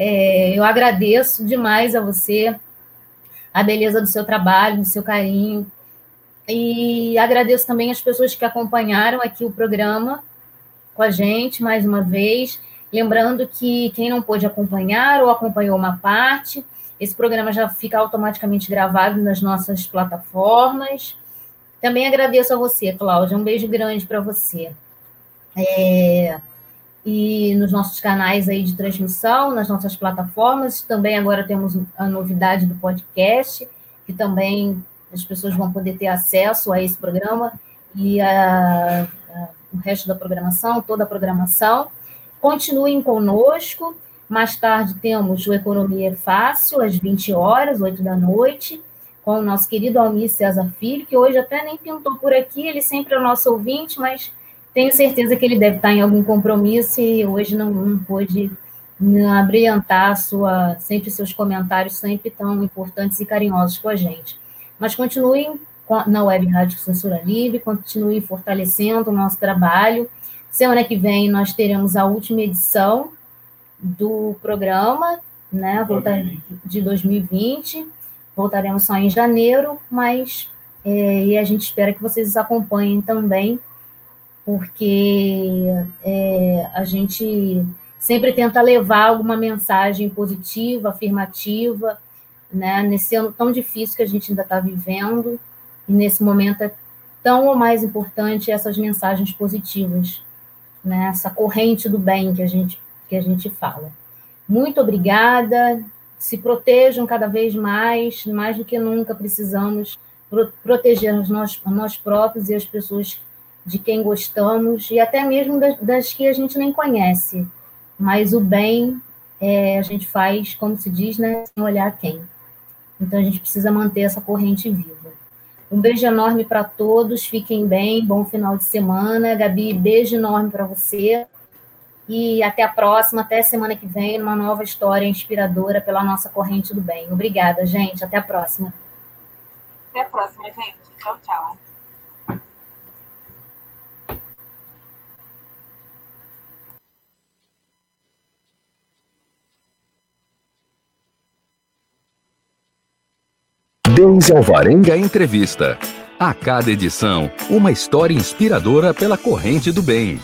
É, eu agradeço demais a você, a beleza do seu trabalho, do seu carinho. E agradeço também as pessoas que acompanharam aqui o programa com a gente mais uma vez. Lembrando que quem não pôde acompanhar ou acompanhou uma parte, esse programa já fica automaticamente gravado nas nossas plataformas. Também agradeço a você, Cláudia. Um beijo grande para você. É, e nos nossos canais aí de transmissão, nas nossas plataformas. Também agora temos a novidade do podcast, que também as pessoas vão poder ter acesso a esse programa e a, a, o resto da programação, toda a programação. Continuem conosco. Mais tarde temos o Economia é Fácil, às 20 horas, 8 da noite, com o nosso querido Almir César Filho, que hoje até nem pintou por aqui, ele sempre é o nosso ouvinte, mas tenho certeza que ele deve estar em algum compromisso e hoje não, não pôde abrilhantar sua, sempre seus comentários sempre tão importantes e carinhosos com a gente. Mas continuem na Web Rádio Censura Livre, continuem fortalecendo o nosso trabalho. Semana que vem nós teremos a última edição do programa, né, de 2020. Voltaremos só em janeiro, mas é, e a gente espera que vocês acompanhem também porque é, a gente sempre tenta levar alguma mensagem positiva, afirmativa, né, nesse ano tão difícil que a gente ainda está vivendo, e nesse momento é tão ou mais importante essas mensagens positivas, né, essa corrente do bem que a gente, que a gente fala. Muito obrigada, se protejam cada vez mais, mais do que nunca precisamos proteger nós, nós próprios e as pessoas de quem gostamos e até mesmo das, das que a gente nem conhece. Mas o bem é, a gente faz, como se diz, né, sem olhar quem. Então a gente precisa manter essa corrente viva. Um beijo enorme para todos, fiquem bem, bom final de semana. Gabi, beijo enorme para você. E até a próxima, até semana que vem, numa nova história inspiradora pela nossa corrente do bem. Obrigada, gente. Até a próxima. Até a próxima, gente. Tchau, tchau. Deise Alvarenga Entrevista. A cada edição, uma história inspiradora pela corrente do bem.